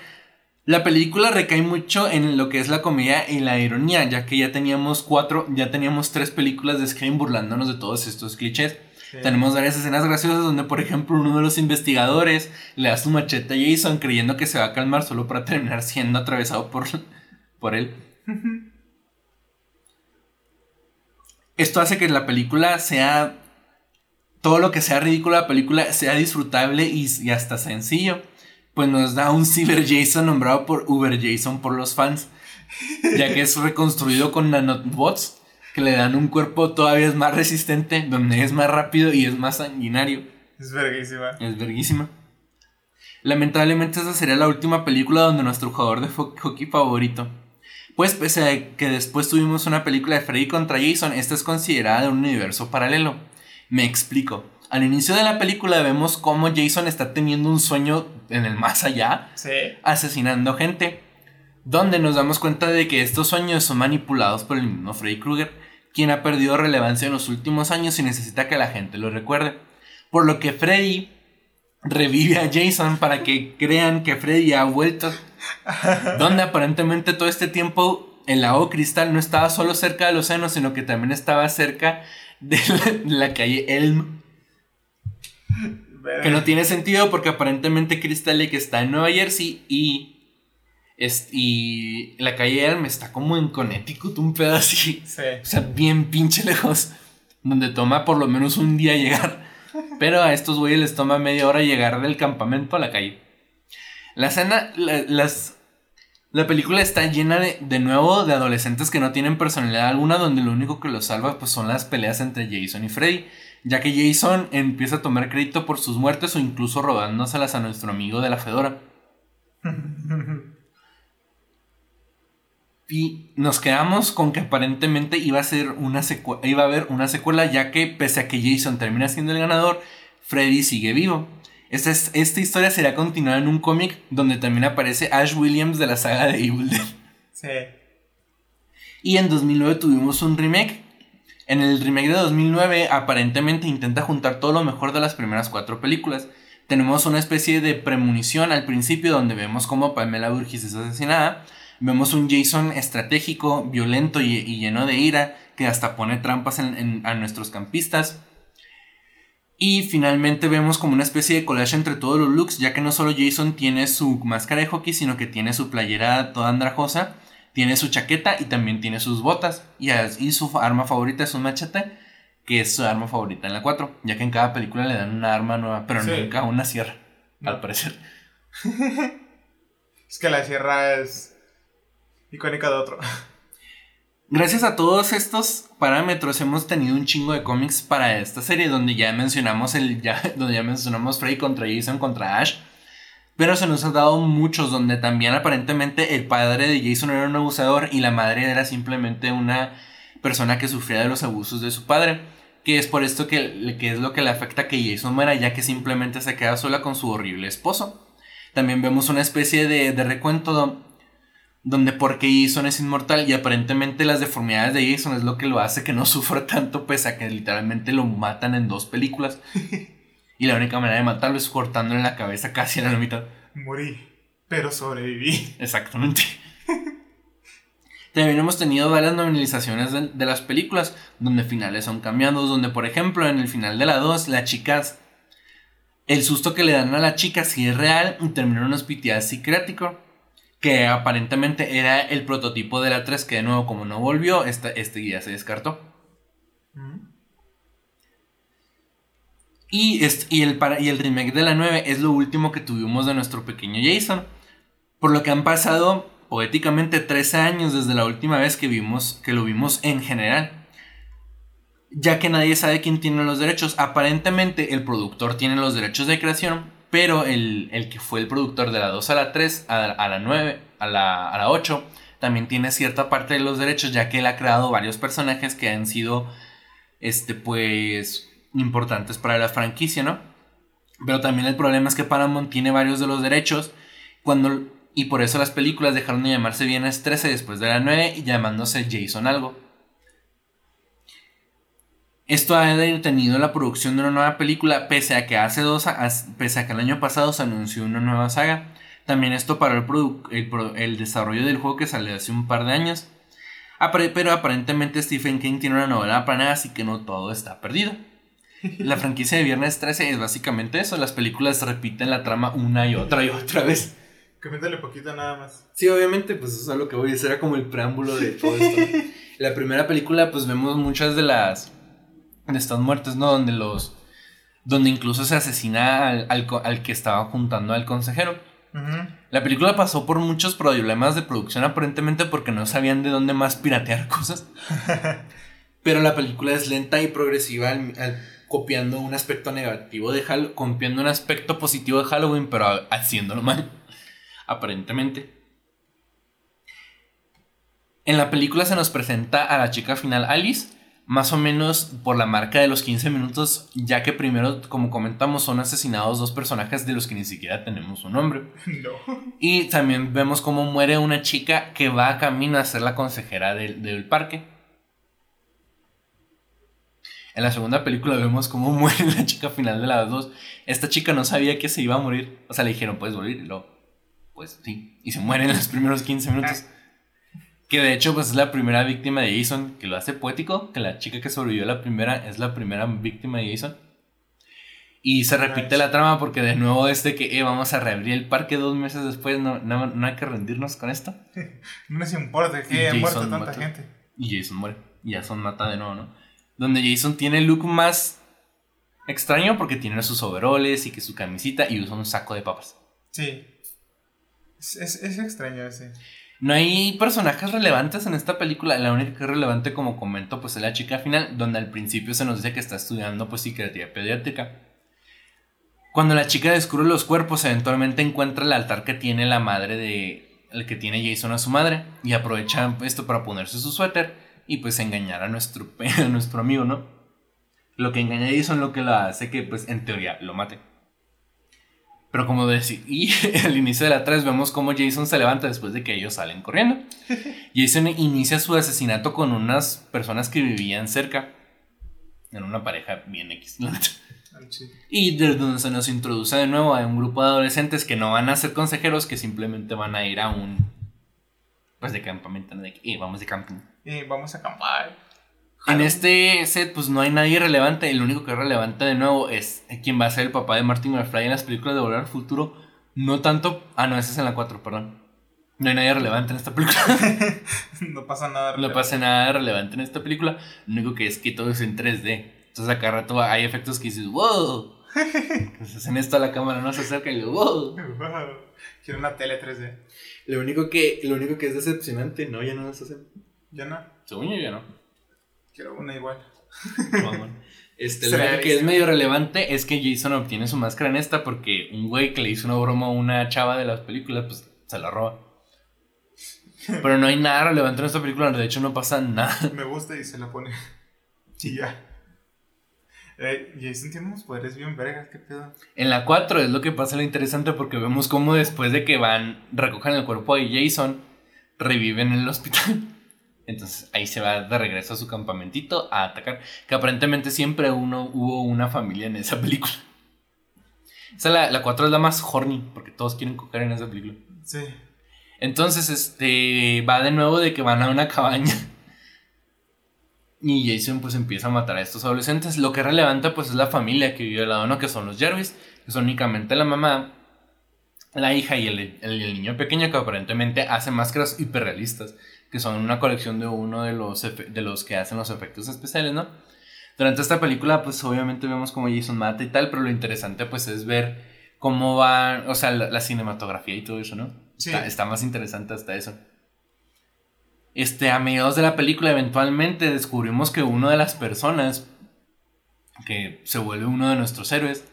La película recae mucho en lo que es la comedia y la ironía, ya que ya teníamos cuatro, ya teníamos tres películas de Scream burlándonos de todos estos clichés. Tenemos varias escenas graciosas donde, por ejemplo, uno de los investigadores le da su machete a Jason creyendo que se va a calmar solo para terminar siendo atravesado por, por él. Esto hace que la película sea... Todo lo que sea ridículo la película sea disfrutable y, y hasta sencillo pues nos da un Cyber Jason nombrado por Uber Jason por los fans, ya que es reconstruido con nanobots que le dan un cuerpo todavía más resistente, donde es más rápido y es más sanguinario. Es verguísima. Es verguísima. Lamentablemente esa sería la última película donde nuestro jugador de hockey favorito. Pues pese a que después tuvimos una película de Freddy contra Jason, esta es considerada de un universo paralelo. Me explico. Al inicio de la película vemos cómo Jason está teniendo un sueño en el más allá, asesinando gente, donde nos damos cuenta de que estos sueños son manipulados por el mismo Freddy Krueger, quien ha perdido relevancia en los últimos años y necesita que la gente lo recuerde. Por lo que Freddy revive a Jason para que crean que Freddy ha vuelto, donde aparentemente todo este tiempo el lago cristal no estaba solo cerca del océano, sino que también estaba cerca de la calle Elm que no tiene sentido porque aparentemente Crystal Lake está en Nueva Jersey y. Es, y la calle Elm está como en Connecticut, un pedo así. O sea, bien pinche lejos. Donde toma por lo menos un día llegar. Pero a estos güeyes les toma media hora llegar del campamento a la calle. La escena, la, las, la película está llena de, de nuevo de adolescentes que no tienen personalidad alguna, donde lo único que los salva pues, son las peleas entre Jason y Freddy ya que Jason empieza a tomar crédito por sus muertes o incluso robándoselas a nuestro amigo de la Fedora. Y nos quedamos con que aparentemente iba a, ser una iba a haber una secuela, ya que pese a que Jason termina siendo el ganador, Freddy sigue vivo. Esta, esta historia será continuada en un cómic donde también aparece Ash Williams de la saga de Evil Dead. Sí. Y en 2009 tuvimos un remake. En el remake de 2009 aparentemente intenta juntar todo lo mejor de las primeras cuatro películas. Tenemos una especie de premonición al principio donde vemos cómo Pamela Burgess es asesinada. Vemos un Jason estratégico, violento y, lleno de ira que hasta pone trampas a nuestros campistas. Y finalmente vemos como una especie de collage entre todos los looks, ya que no solo Jason tiene su máscara de hockey, sino que tiene su playera toda andrajosa, tiene su chaqueta y también tiene sus botas. Y, y su arma favorita es un machete, que es su arma favorita en la 4, ya que en cada película le dan una arma nueva, pero nunca una sierra, al parecer. es que la sierra es icónica de otro. Gracias a todos estos parámetros hemos tenido un chingo de cómics para esta serie donde ya mencionamos el ya donde ya mencionamos Freddy contra Jason contra Ash, pero se nos ha dado muchos donde también aparentemente el padre de Jason era un abusador y la madre era simplemente una persona que sufría de los abusos de su padre, que es por esto que, que es lo que le afecta que Jason muera ya que simplemente se queda sola con su horrible esposo. También vemos una especie de, de recuento donde porque Jason es inmortal y aparentemente las deformidades de Jason es lo que lo hace que no sufra tanto pese a que literalmente lo matan en dos películas. y la única manera de matarlo es cortándole la cabeza casi en la mitad. Morí, pero sobreviví. Exactamente. También hemos tenido varias novelizaciones de, las películas, donde finales son cambiados, donde por ejemplo en el final de la 2, la chica, el susto que le dan a la chica si es real y termina en un hospital psiquiátrico que aparentemente era el prototipo de la 3, que de nuevo como no volvió, este, este guía se descartó. Y, el el remake de la 9 es lo último que tuvimos de nuestro pequeño Jason. Por lo que han pasado poéticamente 13 años desde la última vez que, vimos, que lo vimos en general. Ya que nadie sabe quién tiene los derechos. Aparentemente el productor tiene los derechos de creación, pero el, que fue el productor de la 2 a la 3, a, la 9, a la, a la 8, también tiene cierta parte de los derechos, ya que él ha creado varios personajes que han sido, este, pues, importantes para la franquicia, ¿no? Pero también el problema es que Paramount tiene varios de los derechos, cuando, y por eso las películas dejaron de llamarse Viernes 13 después de la 9 y llamándose Jason algo. Esto ha detenido la producción de una nueva película, pese a que hace dos, pese a que el año pasado se anunció una nueva saga. También esto para el, el, desarrollo del juego que salió hace un par de años. Pero aparentemente Stephen King tiene una novela planeada, así que no todo está perdido. La franquicia de Viernes 13 es básicamente eso. Las películas repiten la trama una y otra y otra vez. Coméntale poquito nada más. Sí, obviamente, pues eso es lo que voy a decir. Era como el preámbulo de todo esto. la primera película, pues vemos muchas de las en estas muertes, ¿no? Donde los. Donde incluso se asesina al, que estaba juntando al consejero. La película pasó por muchos problemas de producción, aparentemente porque no sabían de dónde más piratear cosas. Pero la película es lenta y progresiva, copiando un aspecto negativo de Halloween, copiando un aspecto positivo de Halloween, pero haciéndolo mal. Aparentemente. En la película se nos presenta a la chica final Alice, más o menos por la marca de los 15 minutos, ya que primero, como comentamos, son asesinados dos personajes de los que ni siquiera tenemos un nombre. Y también vemos cómo muere una chica que va a camino a ser la consejera del, parque. En la segunda película vemos cómo muere la chica final de las dos. Esta chica no sabía que se iba a morir. O sea, le dijeron, puedes morir. Y luego, pues sí. Y se muere en los primeros 15 minutos. Que de hecho, pues es la primera víctima de Jason, que lo hace poético, que la chica que sobrevivió la primera es la primera víctima de Jason. Y se repite la trama porque de nuevo este que eh, vamos a reabrir el parque dos meses después, no, no, hay que rendirnos con esto. no nos importa que haya muerto tanta gente. Y Jason muere. Y Jason mata de nuevo, ¿no? Donde Jason tiene el look más extraño porque tiene sus overoles y que su camisita y usa un saco de papas. Sí. Es, es, es extraño ese. No hay personajes relevantes en esta película. La única que es relevante, como comento, pues es la chica final, donde al principio se nos dice que está estudiando pues psiquiatría pediátrica. Cuando la chica descubre los cuerpos, eventualmente encuentra el altar que tiene la madre de. El que tiene Jason a su madre. Y aprovecha esto para ponerse su suéter. Y pues engañar a nuestro, a nuestro amigo, ¿no? Lo que engaña a Jason lo que lo hace que, pues, en teoría, lo mate. Pero como decir, y al inicio de la 3 vemos cómo Jason se levanta después de que ellos salen corriendo. Jason inicia su asesinato con unas personas que vivían cerca. En una pareja bien X. Y desde donde se nos introduce de nuevo a un grupo de adolescentes que no van a ser consejeros, que simplemente van a ir a un. Pues de campamento, de eh, vamos de camping. Eh, vamos a acampar. En este set, pues no hay nadie relevante. El único que es relevante de nuevo es quien va a ser el papá de Martin McFly en las películas de Volver al Futuro. No tanto. Ah, no, ese es en la 4, perdón. No hay nadie relevante en esta película. no pasa nada relevante. No pasa nada relevante en esta película. Lo único que es que todo es en 3D. Entonces acá rato hay efectos que dices, wow. Se hacen esto a la cámara, no se acerca y digo, wow. Quiero una tele 3D. Lo único que, lo único que es decepcionante, no, ya no las hacen. ¿Ya no? Según yo ya no. Quiero una igual. Este, lo que es medio relevante es que Jason obtiene su máscara en esta porque un güey que le hizo una broma a una chava de las películas, pues se la roba. Pero no hay nada relevante en esta película, de hecho no pasa nada. Me gusta y se la pone. Sí, ya. Eh, Jason tiene unos poderes bien vergas, qué pedo. En la 4 es lo que pasa lo interesante porque vemos cómo después de que van, recojan el cuerpo de Jason, reviven en el hospital. Entonces ahí se va de regreso a su campamentito a atacar. Que aparentemente siempre uno, hubo una familia en esa película. Esa la, la 4 es la más horny, porque todos quieren coger en esa película. Sí. Entonces, este, va de nuevo de que van a una cabaña y Jason pues empieza a matar a estos adolescentes. Lo que es relevante pues es la familia que vive al lado, ¿no? Que son los Jarvis, que son únicamente la mamá, la hija y el, el, niño pequeño que aparentemente hace máscaras hiperrealistas, que son una colección de uno de los, de los que hacen los efectos especiales, ¿no? Durante esta película pues obviamente vemos como Jason mata y tal, pero lo interesante pues es ver cómo va, o sea, la, cinematografía y todo eso, ¿no? Sí. está más interesante hasta eso. Este, a mediados de la película, eventualmente descubrimos que una de las personas que se vuelve uno de nuestros héroes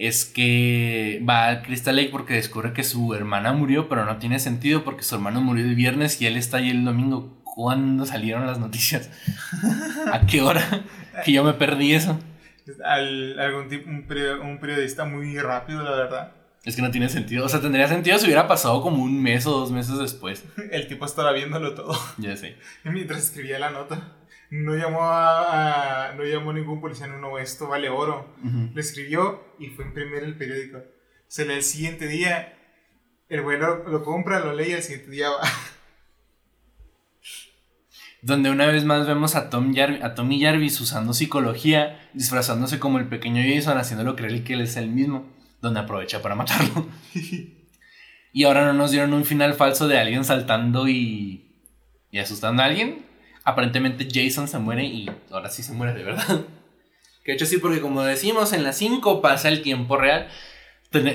es que va al Crystal Lake porque descubre que su hermana murió, pero no tiene sentido porque su hermano murió el viernes y él está ahí el domingo. ¿Cuándo salieron las noticias? ¿A qué hora? que yo me perdí eso. algún tipo, un periodista muy rápido, la verdad. Es que no tiene sentido. O sea, tendría sentido si hubiera pasado como un mes o dos meses después. El tipo estaba viéndolo todo. Ya sé. Mientras escribía la nota. No llamó a, no llamó a ningún policía, no, no, esto vale oro. Lo escribió y fue a imprimir el periódico. Se lee el siguiente día, el güey lo, compra, lo lee y el siguiente día va. Donde una vez más vemos a Tom, a Tommy Jarvis usando psicología, disfrazándose como el pequeño Jason, haciéndolo creer que él es el mismo donde aprovecha para matarlo. y ahora no nos dieron un final falso de alguien saltando y, y asustando a alguien. Aparentemente Jason se muere y ahora sí se muere de verdad. Que de hecho sí, porque como decimos, en las 5 pasa el tiempo real.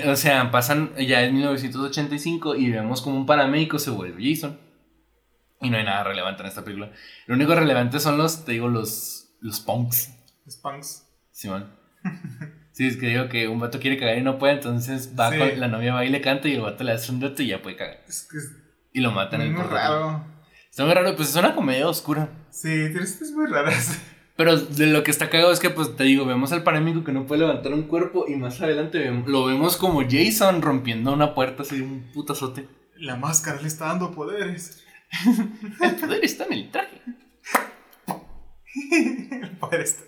O sea, pasan ya en 1985 y vemos como un paramédico se vuelve Jason. Y no hay nada relevante en esta película. Lo único relevante son los, te digo, los, los punks. Los punks. Simón. Sí, es que digo que un vato quiere cagar y no puede, entonces va con la novia va y le canta y el vato le hace un reto y ya puede cagar. Es que y lo matan en el muy raro. Está muy raro, pues es una comedia oscura. Sí, tienes cosas muy raras. Pero de lo que está cagado es que, pues te digo, vemos al panémico que no puede levantar un cuerpo y más adelante lo vemos como Jason rompiendo una puerta así, un putazote. La máscara le está dando poderes. el poder está en el traje. el poder está.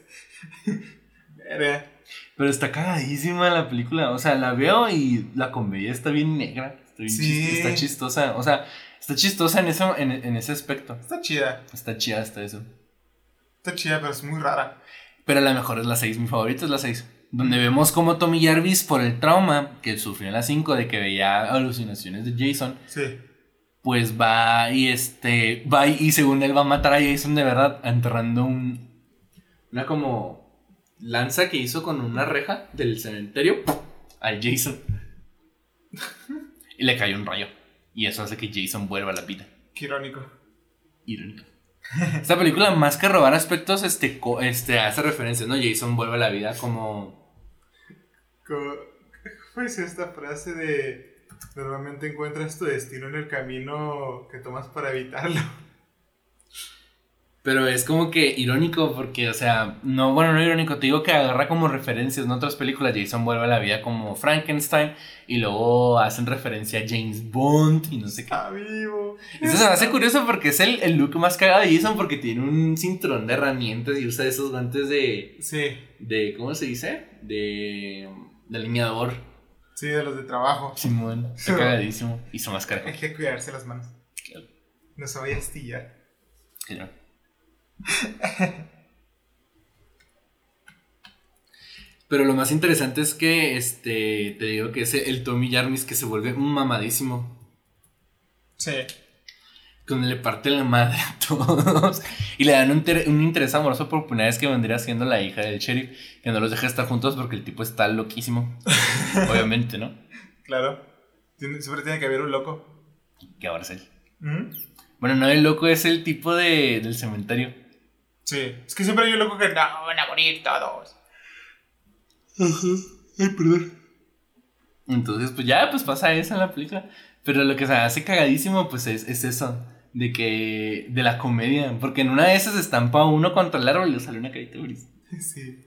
Pero está cagadísima la película. O sea, la veo y la comedia está bien negra. Está, está chistosa. O sea, está chistosa en, eso, en, ese aspecto. Está chida. Está chida hasta eso. Está chida, pero es muy rara. Pero la mejor es la 6. Mi favorita es la 6. Donde vemos como Tommy Jarvis, por el trauma que sufrió en la 5 de que veía alucinaciones de Jason. Sí. Pues va y este. Va y según él va a matar a Jason de verdad, enterrando un. Una como lanza que hizo con una reja del cementerio al Jason. y le cayó un rayo. Y eso hace que Jason vuelva a la vida. Qué irónico. Irónico. Esta película, más que robar aspectos, este, este hace referencias, ¿no? Jason vuelve a la vida como. ¿Cómo cómo es esta frase de normalmente encuentras tu destino en el camino que tomas para evitarlo? Pero es como que irónico porque, o sea, no, bueno, no irónico, te digo que agarra como referencias en otras películas. Jason vuelve a la vida como Frankenstein y luego hacen referencia a James Bond y no sé qué. Está vivo. Eso se me hace curioso porque es el, el look más cagado de Jason porque tiene un cinturón de herramientas y usa esos guantes de, Sí, de ¿cómo se dice? De, de leñador. sí, de los de trabajo. Simón, está cagadísimo. Y su máscara. Hay que cuidarse las manos. Claro. No se vaya a astillar. Claro. Pero lo más interesante es que, este, te digo que es el Tommy Jarmis que se vuelve un mamadísimo. Sí. Donde le parte la madre a todos. Y le dan un, un interés amoroso por primera vez que vendría siendo la hija del sheriff. Que no los deja estar juntos porque el tipo está loquísimo. Obviamente, ¿no? Claro. Tiene- siempre tiene que haber un loco. Que ahora es él. ¿Mm? Bueno, no, el loco es el tipo de, del cementerio. Sí. Es que siempre hay un loco que no, van a morir todos. Ay, perdón. Entonces, pues ya, pues pasa eso en la película. Pero lo que se hace cagadísimo, pues es, es eso. De que. De la comedia. Porque en una de esas estampa uno contra el árbol y le sale una carita gris. Sí.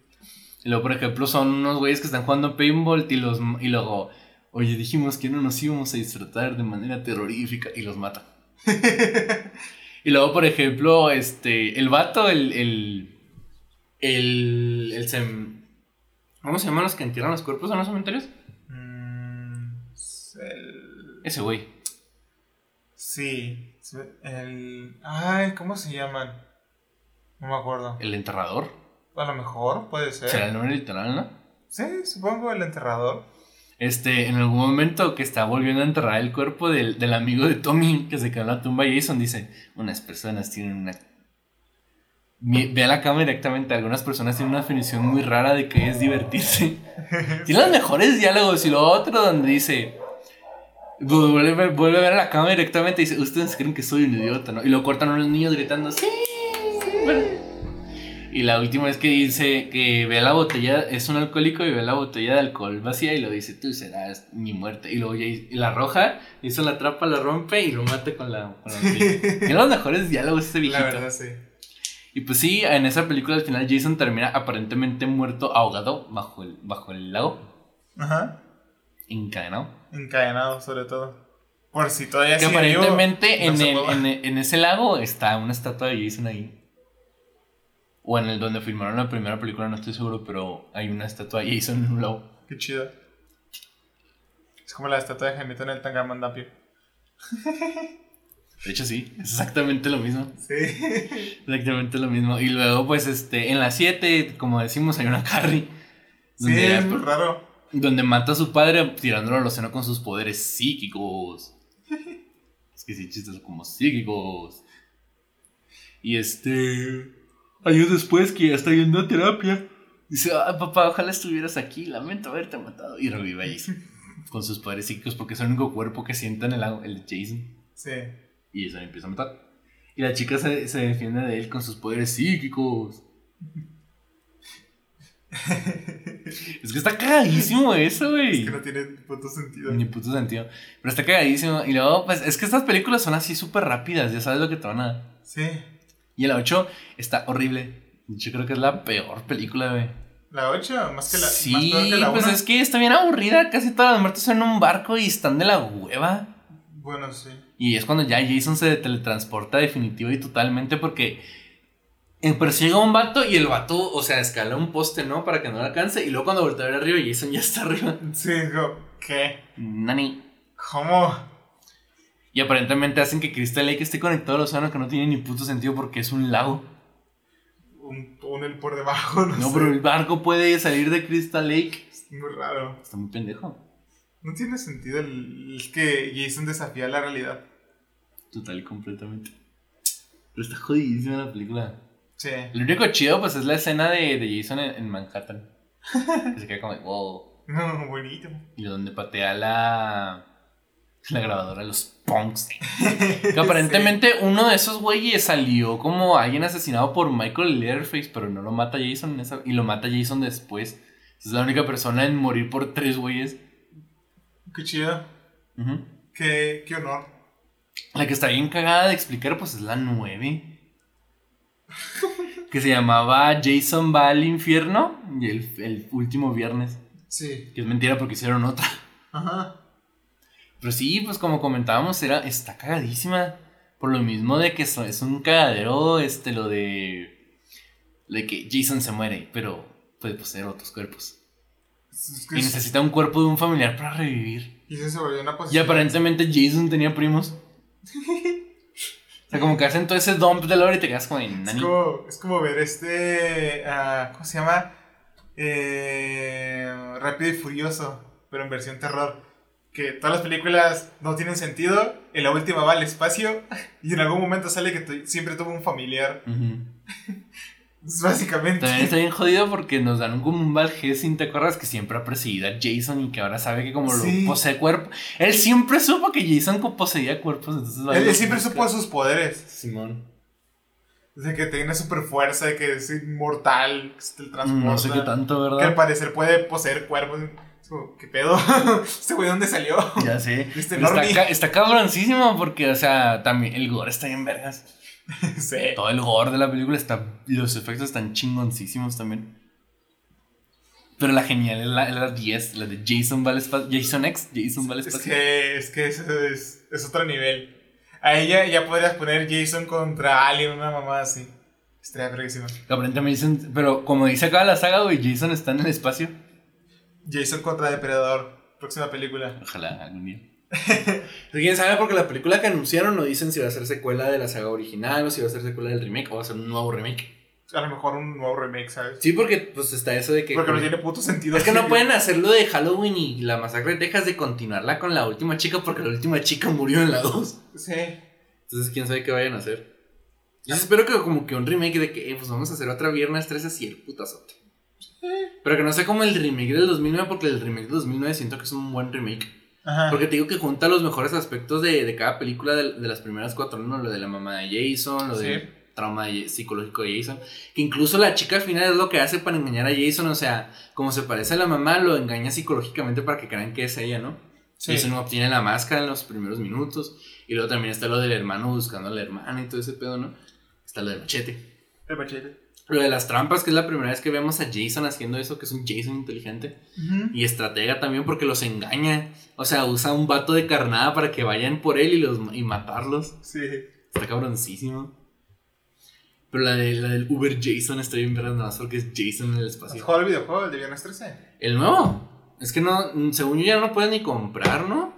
Y luego, por ejemplo, son unos güeyes que están jugando paintball y, los, y luego. Oye, dijimos que no nos íbamos a disfrutar de manera terrorífica y los mata. y luego, por ejemplo, este. El vato, el. El. El. el sem- ¿Cómo se llaman los que entierran los cuerpos en los cementerios? Mm, el... Ese güey. Sí. El... Ay, ¿cómo se llaman? No me acuerdo. El enterrador. A lo mejor, puede ser. Será el nombre literal, ¿no? Sí, supongo el enterrador. Este, en algún momento que está volviendo a enterrar el cuerpo del, del amigo de Tommy que se quedó en la tumba, Jason dice, unas personas tienen una... Ve a la cámara directamente, algunas personas tienen una definición muy rara de que es divertirse. Tiene los mejores diálogos y lo otro donde dice... Vuelve, vuelve a ver a la cámara directamente y dice, ustedes creen que soy un idiota, ¿no? Y lo cortan unos niños gritando, sí. bueno". Y la última vez que dice que ve la botella, es un alcohólico y ve la botella de alcohol vacía y lo dice, tú serás mi muerte. Y luego ya y la roja, hizo la trapa, la rompe y lo mata con la, con la botella. Tiene los mejores diálogos este viejito. La verdad, sí. Y pues sí, en esa película al final Jason termina aparentemente muerto, ahogado bajo el, bajo el lago, Ajá. encadenado. Encadenado, sobre todo. Por si todavía Que vivo, aparentemente no en, se el- en, en ese lago está una estatua de Jason ahí. O en el donde filmaron la primera película, no estoy seguro, pero hay una estatua de Jason en un lago. Qué chido. Es como la estatua de Jaimito en el Tangamandapio. De hecho, sí, es exactamente lo mismo. Sí. Exactamente lo mismo. Y luego, pues, este, en la 7, como decimos, hay una Carrie. Sí, Donde, es muy raro. donde mata a su padre tirándolo al océano con sus poderes psíquicos. es que sí, chistes como psíquicos. Y este. Años después, que ya está yendo a terapia, dice: Ah, papá, ojalá estuvieras aquí. Lamento haberte matado. Y revive a Jason. con sus poderes psíquicos, porque es el único cuerpo que sienta en el el de Jason. Sí. Y eso le empieza a matar. Y la chica se, se defiende de él con sus poderes psíquicos. es que está cagadísimo eso, Es güey. que no tiene puto sentido. Ni puto sentido. Pero está cagadísimo. Y luego, pues, es que estas películas son así súper rápidas. Ya sabes lo que te van a dar. Sí. Y el 8 está horrible. Yo creo que es la peor película, güey. La 8, más que la. Sí, más peor que la pues 1. es que está bien aburrida. Casi todas las muertes son en un barco y están de la hueva. Bueno, sí. Y es cuando ya Jason se teletransporta definitivo y totalmente porque eh, persigue a un vato y el vato, o sea, escala un poste, ¿no? Para que no lo alcance. Y luego cuando voltea a ver arriba, Jason ya está arriba. Sí, digo, ¿qué? Nani. ¿Cómo? Y aparentemente hacen que Crystal Lake esté conectado al océano que no tiene ni puto sentido porque es un lago. Un túnel por debajo, no, No, sé. pero el barco puede salir de Crystal Lake. Es muy raro. Está muy pendejo. No tiene sentido el, el que Jason desafía la realidad. Total y completamente. Pero está jodidísima la película. Sí. Lo único chido, pues, es la escena de, de Jason en, en Manhattan. que se queda como, wow. No, bonito. Y donde patea la. La grabadora de los punks. Que aparentemente uno de esos güeyes salió como alguien asesinado por Michael Leatherface, pero no lo mata Jason en esa- y lo mata Jason después. Es la única persona en morir por tres güeyes. Qué chido. Qué, qué honor. La que está bien cagada de explicar, pues es la 9. que se llamaba Jason va al infierno y el, el último viernes. Sí. Que es mentira porque hicieron otra. Ajá. Pero sí, pues como comentábamos, era, está cagadísima. Por lo mismo de que es un cagadero, este, lo de. De que Jason se muere, pero puede poseer otros cuerpos. Es que Y es- necesita un cuerpo de un familiar para revivir. y se volvió una Y aparentemente Jason tenía primos. O sea, como que hacen todo ese dump de lore y te quedas como en Es nani. como, es como ver este. ah, ¿Cómo se llama? Eh, Rápido y Furioso, pero en versión terror. Que todas las películas no tienen sentido. En la última va al espacio. Y en algún momento sale que siempre tuvo un familiar. Ujú. Es básicamente. También está bien jodido porque nos dan como un Val Helsing, ¿te acuerdas? Que siempre ha perseguido a Jason y que ahora sabe que como Sí. lo posee cuerpo. Él siempre supo que Jason poseía cuerpos, entonces Él, él siempre supo sus poderes. Simón. De que tiene super fuerza, de que es inmortal, que se teletransporta. No sé qué tanto, Que al ¿verdad? parecer puede poseer cuerpos. Como, ¿Qué pedo? ¿Este güey dónde salió? Ya sé. Este está, está cabroncísimo porque, o sea, también el gore está bien vergas. sí. Todo el gore de la película está. Los efectos están chingoncísimos también. Pero la genial es la, la 10, la de Jason Vale Jason X, Jason Vale Es que, es que eso es, es otro nivel. Ahí ya, ya podrías poner Jason contra Alien, una mamá así. Estaría verguísima. Aparentemente dicen. Pero como dice acá la saga, güey, Jason está en el espacio. Jason contra Depredador, próxima película. Ojalá algún día. ¿Quién sabe? Porque la película que anunciaron no dicen si va a ser secuela de la saga original o si va a ser secuela del remake o va a ser un nuevo remake. A lo mejor un nuevo remake, ¿sabes? Sí, porque pues está eso de que. Porque no tiene puto sentido. Es que no pueden hacerlo de Halloween y la masacre de Texas de continuarla con la última chica porque la última chica murió en la 2. Sí. Entonces, quién sabe qué vayan a hacer. Yo sí espero que como que un remake de que, eh, pues vamos a hacer otra Viernes 13 así el putazote. Pero que no sea como el remake del 2009 porque el remake del 2009 siento que es un buen remake. Ajá. Porque te digo que junta los mejores aspectos de, de cada película de, de las primeras cuatro, ¿no? Lo de la mamá de Jason, lo Sí. del trauma de- psicológico de Jason. Que incluso la chica al final es lo que hace para engañar a Jason. O sea, como se parece a la mamá, lo engaña psicológicamente para que crean que es ella, ¿no? Sí. Jason obtiene la máscara en los primeros minutos. Y luego también está lo del hermano buscando a la hermana y todo ese pedo, ¿no? Está lo del machete. El machete. Lo de las trampas, que es la primera vez que vemos a Jason haciendo eso, que es un Jason inteligente. Y estratega también porque los engaña. O sea, usa un vato de carnada para que vayan por él y, los, y matarlos. Sí. Está cabroncísimo. Pero la, de, la del Uber Jason está bien verga, nada más porque es Jason en el ¿Has espacio. jugado el videojuego, el de Viernes 13? El nuevo. Es que no, según yo ya no puedes ni comprar, ¿no?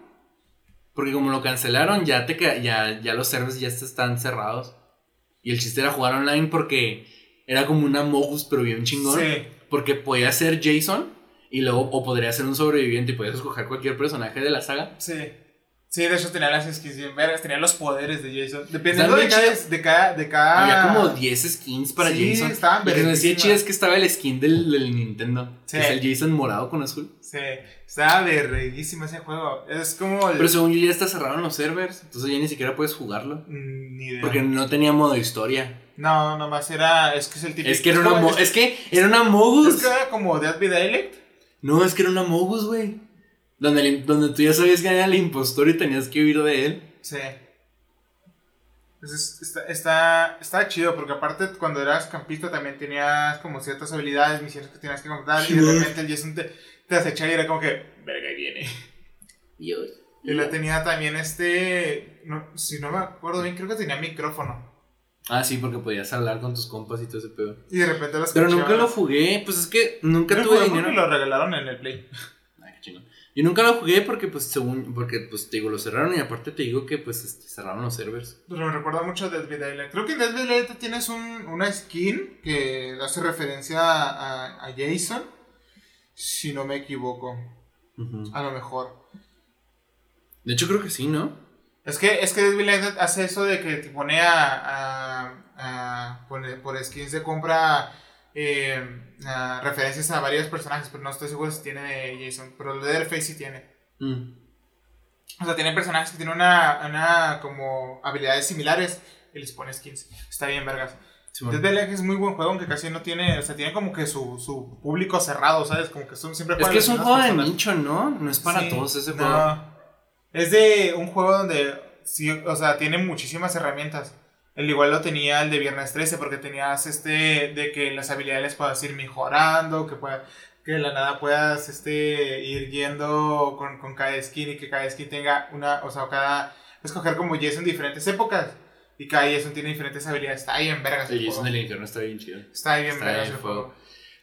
Porque como lo cancelaron, ya, te, ya, ya los servers ya están cerrados. Y el chiste era jugar online porque era como una Mogus, pero bien chingón. Sí. Porque podía ser Jason y luego, o podría ser un sobreviviente y podías escoger cualquier personaje de la saga. Sí. Sí, de hecho tenía las skins bien vergas, tenía los poderes de Jason. Dependiendo de cada, de cada, de cada... Había como 10 skins para. Sí, Jason. estaban Lo que me decía chido es que estaba el skin del, del Nintendo. Sí. Que es el Jason morado con azul. Sí, estaba verguísimo ese juego. Es como el... Pero según yo ya está cerraron los servers. Entonces ya ni siquiera puedes jugarlo. Mm, Ni idea. Porque no tenía modo historia. No, nomás era... Es que es el típico... Es que era una mo- es- Es que era una Es Mogus. que era como Dead by Daylight. No, es que era una Mogus, güey. Donde, el- donde tú ya sabías que era el impostor y tenías que huir de él. Sí. Entonces, está, está, está chido porque aparte cuando eras campista también tenías como ciertas habilidades, misiones que tenías que completar y de Sí. repente el Jason te, te acechaba y era como que, verga, ahí viene. Yo. Y lo tenía también este, no, si no me acuerdo bien, creo que tenía micrófono. Ah, sí, porque podías hablar con tus compas y todo ese pedo. Y de repente lo Pero nunca lo jugué. Pues es que nunca Yo tuve jugué dinero. porque lo regalaron en el Play. Ay, qué chingón. Yo nunca lo jugué porque, pues, según. Porque, pues, te digo, lo cerraron y aparte te digo que, pues, este, cerraron los servers. Pero me recuerda mucho a Dead by Daylight. Creo que en Dead by Daylight tienes un, una skin que hace referencia a, a Jason. Si no me equivoco. A lo mejor. De hecho, creo que sí, ¿no? Es que, es que Dead by Daylight hace eso de que te pone a. a, a- por skins de compra. eh, a referencias a varios personajes. Pero no estoy seguro si tiene Jason. Pero el de Leatherface sí tiene. Mm. O sea, tienen personajes que tienen una, una como habilidades similares y les pone skins. Está bien, vergas. Sí, Dead Daylight es muy buen juego, aunque casi no tiene, o sea, tiene como que su, su público cerrado, ¿sabes? Como que son siempre Es que es un juego de nicho, ¿no? No es para Sí, todos ese no. juego. Es de un juego donde, sí, o sea, tiene muchísimas herramientas. El igual lo tenía el de Viernes 13 porque tenías este de que las habilidades puedas ir mejorando, que pueda, que de la nada puedas este ir yendo con, con cada skin y que cada skin tenga una, o sea, cada escoger como Jason diferentes épocas y cada Jason tiene diferentes habilidades. Está bien vergas el Jason del infierno está bien chido. Está bien vergas el juego.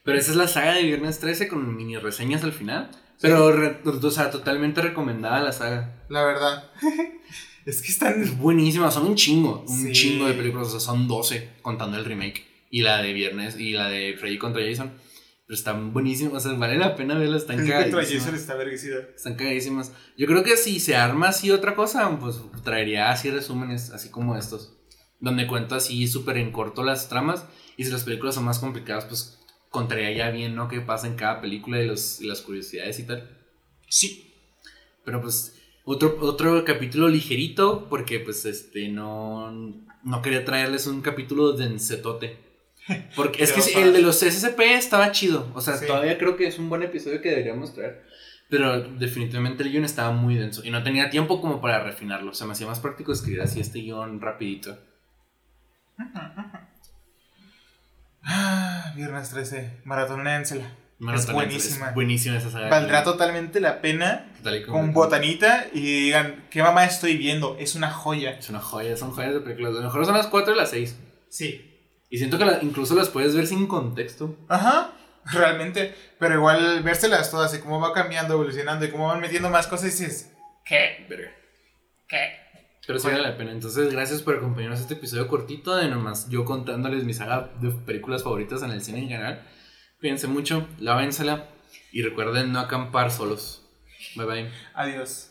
Pero esa es la saga de Viernes 13 con mini reseñas al final. Pero, re- o sea, totalmente recomendada la saga. La verdad. es que están Es buenísima, son un chingo, un Sí. chingo de películas, o sea, son 12 contando el remake y la de Viernes y la de Freddy contra Jason. Pero están buenísimas, o sea, vale la pena verlas, están Freddy contra cagadísimas. Jason está verguicida. Están cagadísimas. Yo creo que si se arma así otra cosa, pues traería así resúmenes, así como estos, donde cuento así súper en corto las tramas y si las películas son más complicadas, pues contaría ya bien, ¿no? Qué pasa en cada película y, los, y las curiosidades y tal. Sí. Pero pues otro, otro capítulo ligerito porque pues este no, no quería traerles un capítulo densetote. Porque es que el de los SCP estaba chido. O sea, Sí. todavía creo que es un buen episodio que deberíamos traer. Pero definitivamente el guion estaba muy denso y no tenía tiempo como para refinarlo. O sea, me hacía más práctico escribir así este guion rapidito. Ah, Viernes 13, Maratónensela. Maratón, Es buenísima. Es buenísima esa saga. Valdrá totalmente la pena Tal con botanita y digan, ¿qué mamá estoy viendo? Es una joya. Es una joya, son joyas de películas. Lo mejor son las 4 y las 6. Sí. Y siento que la- incluso las puedes ver sin contexto. Ajá, realmente. Pero igual vérselas todas y cómo va cambiando, evolucionando y cómo van metiendo más cosas y dices, ¿qué? ¿Qué? Pero sí vale la pena. Entonces, gracias por acompañarnos a este episodio cortito de nomás yo contándoles mi saga de películas favoritas en el cine en general. Cuídense mucho, lávensela y recuerden no acampar solos. Bye bye. Adiós.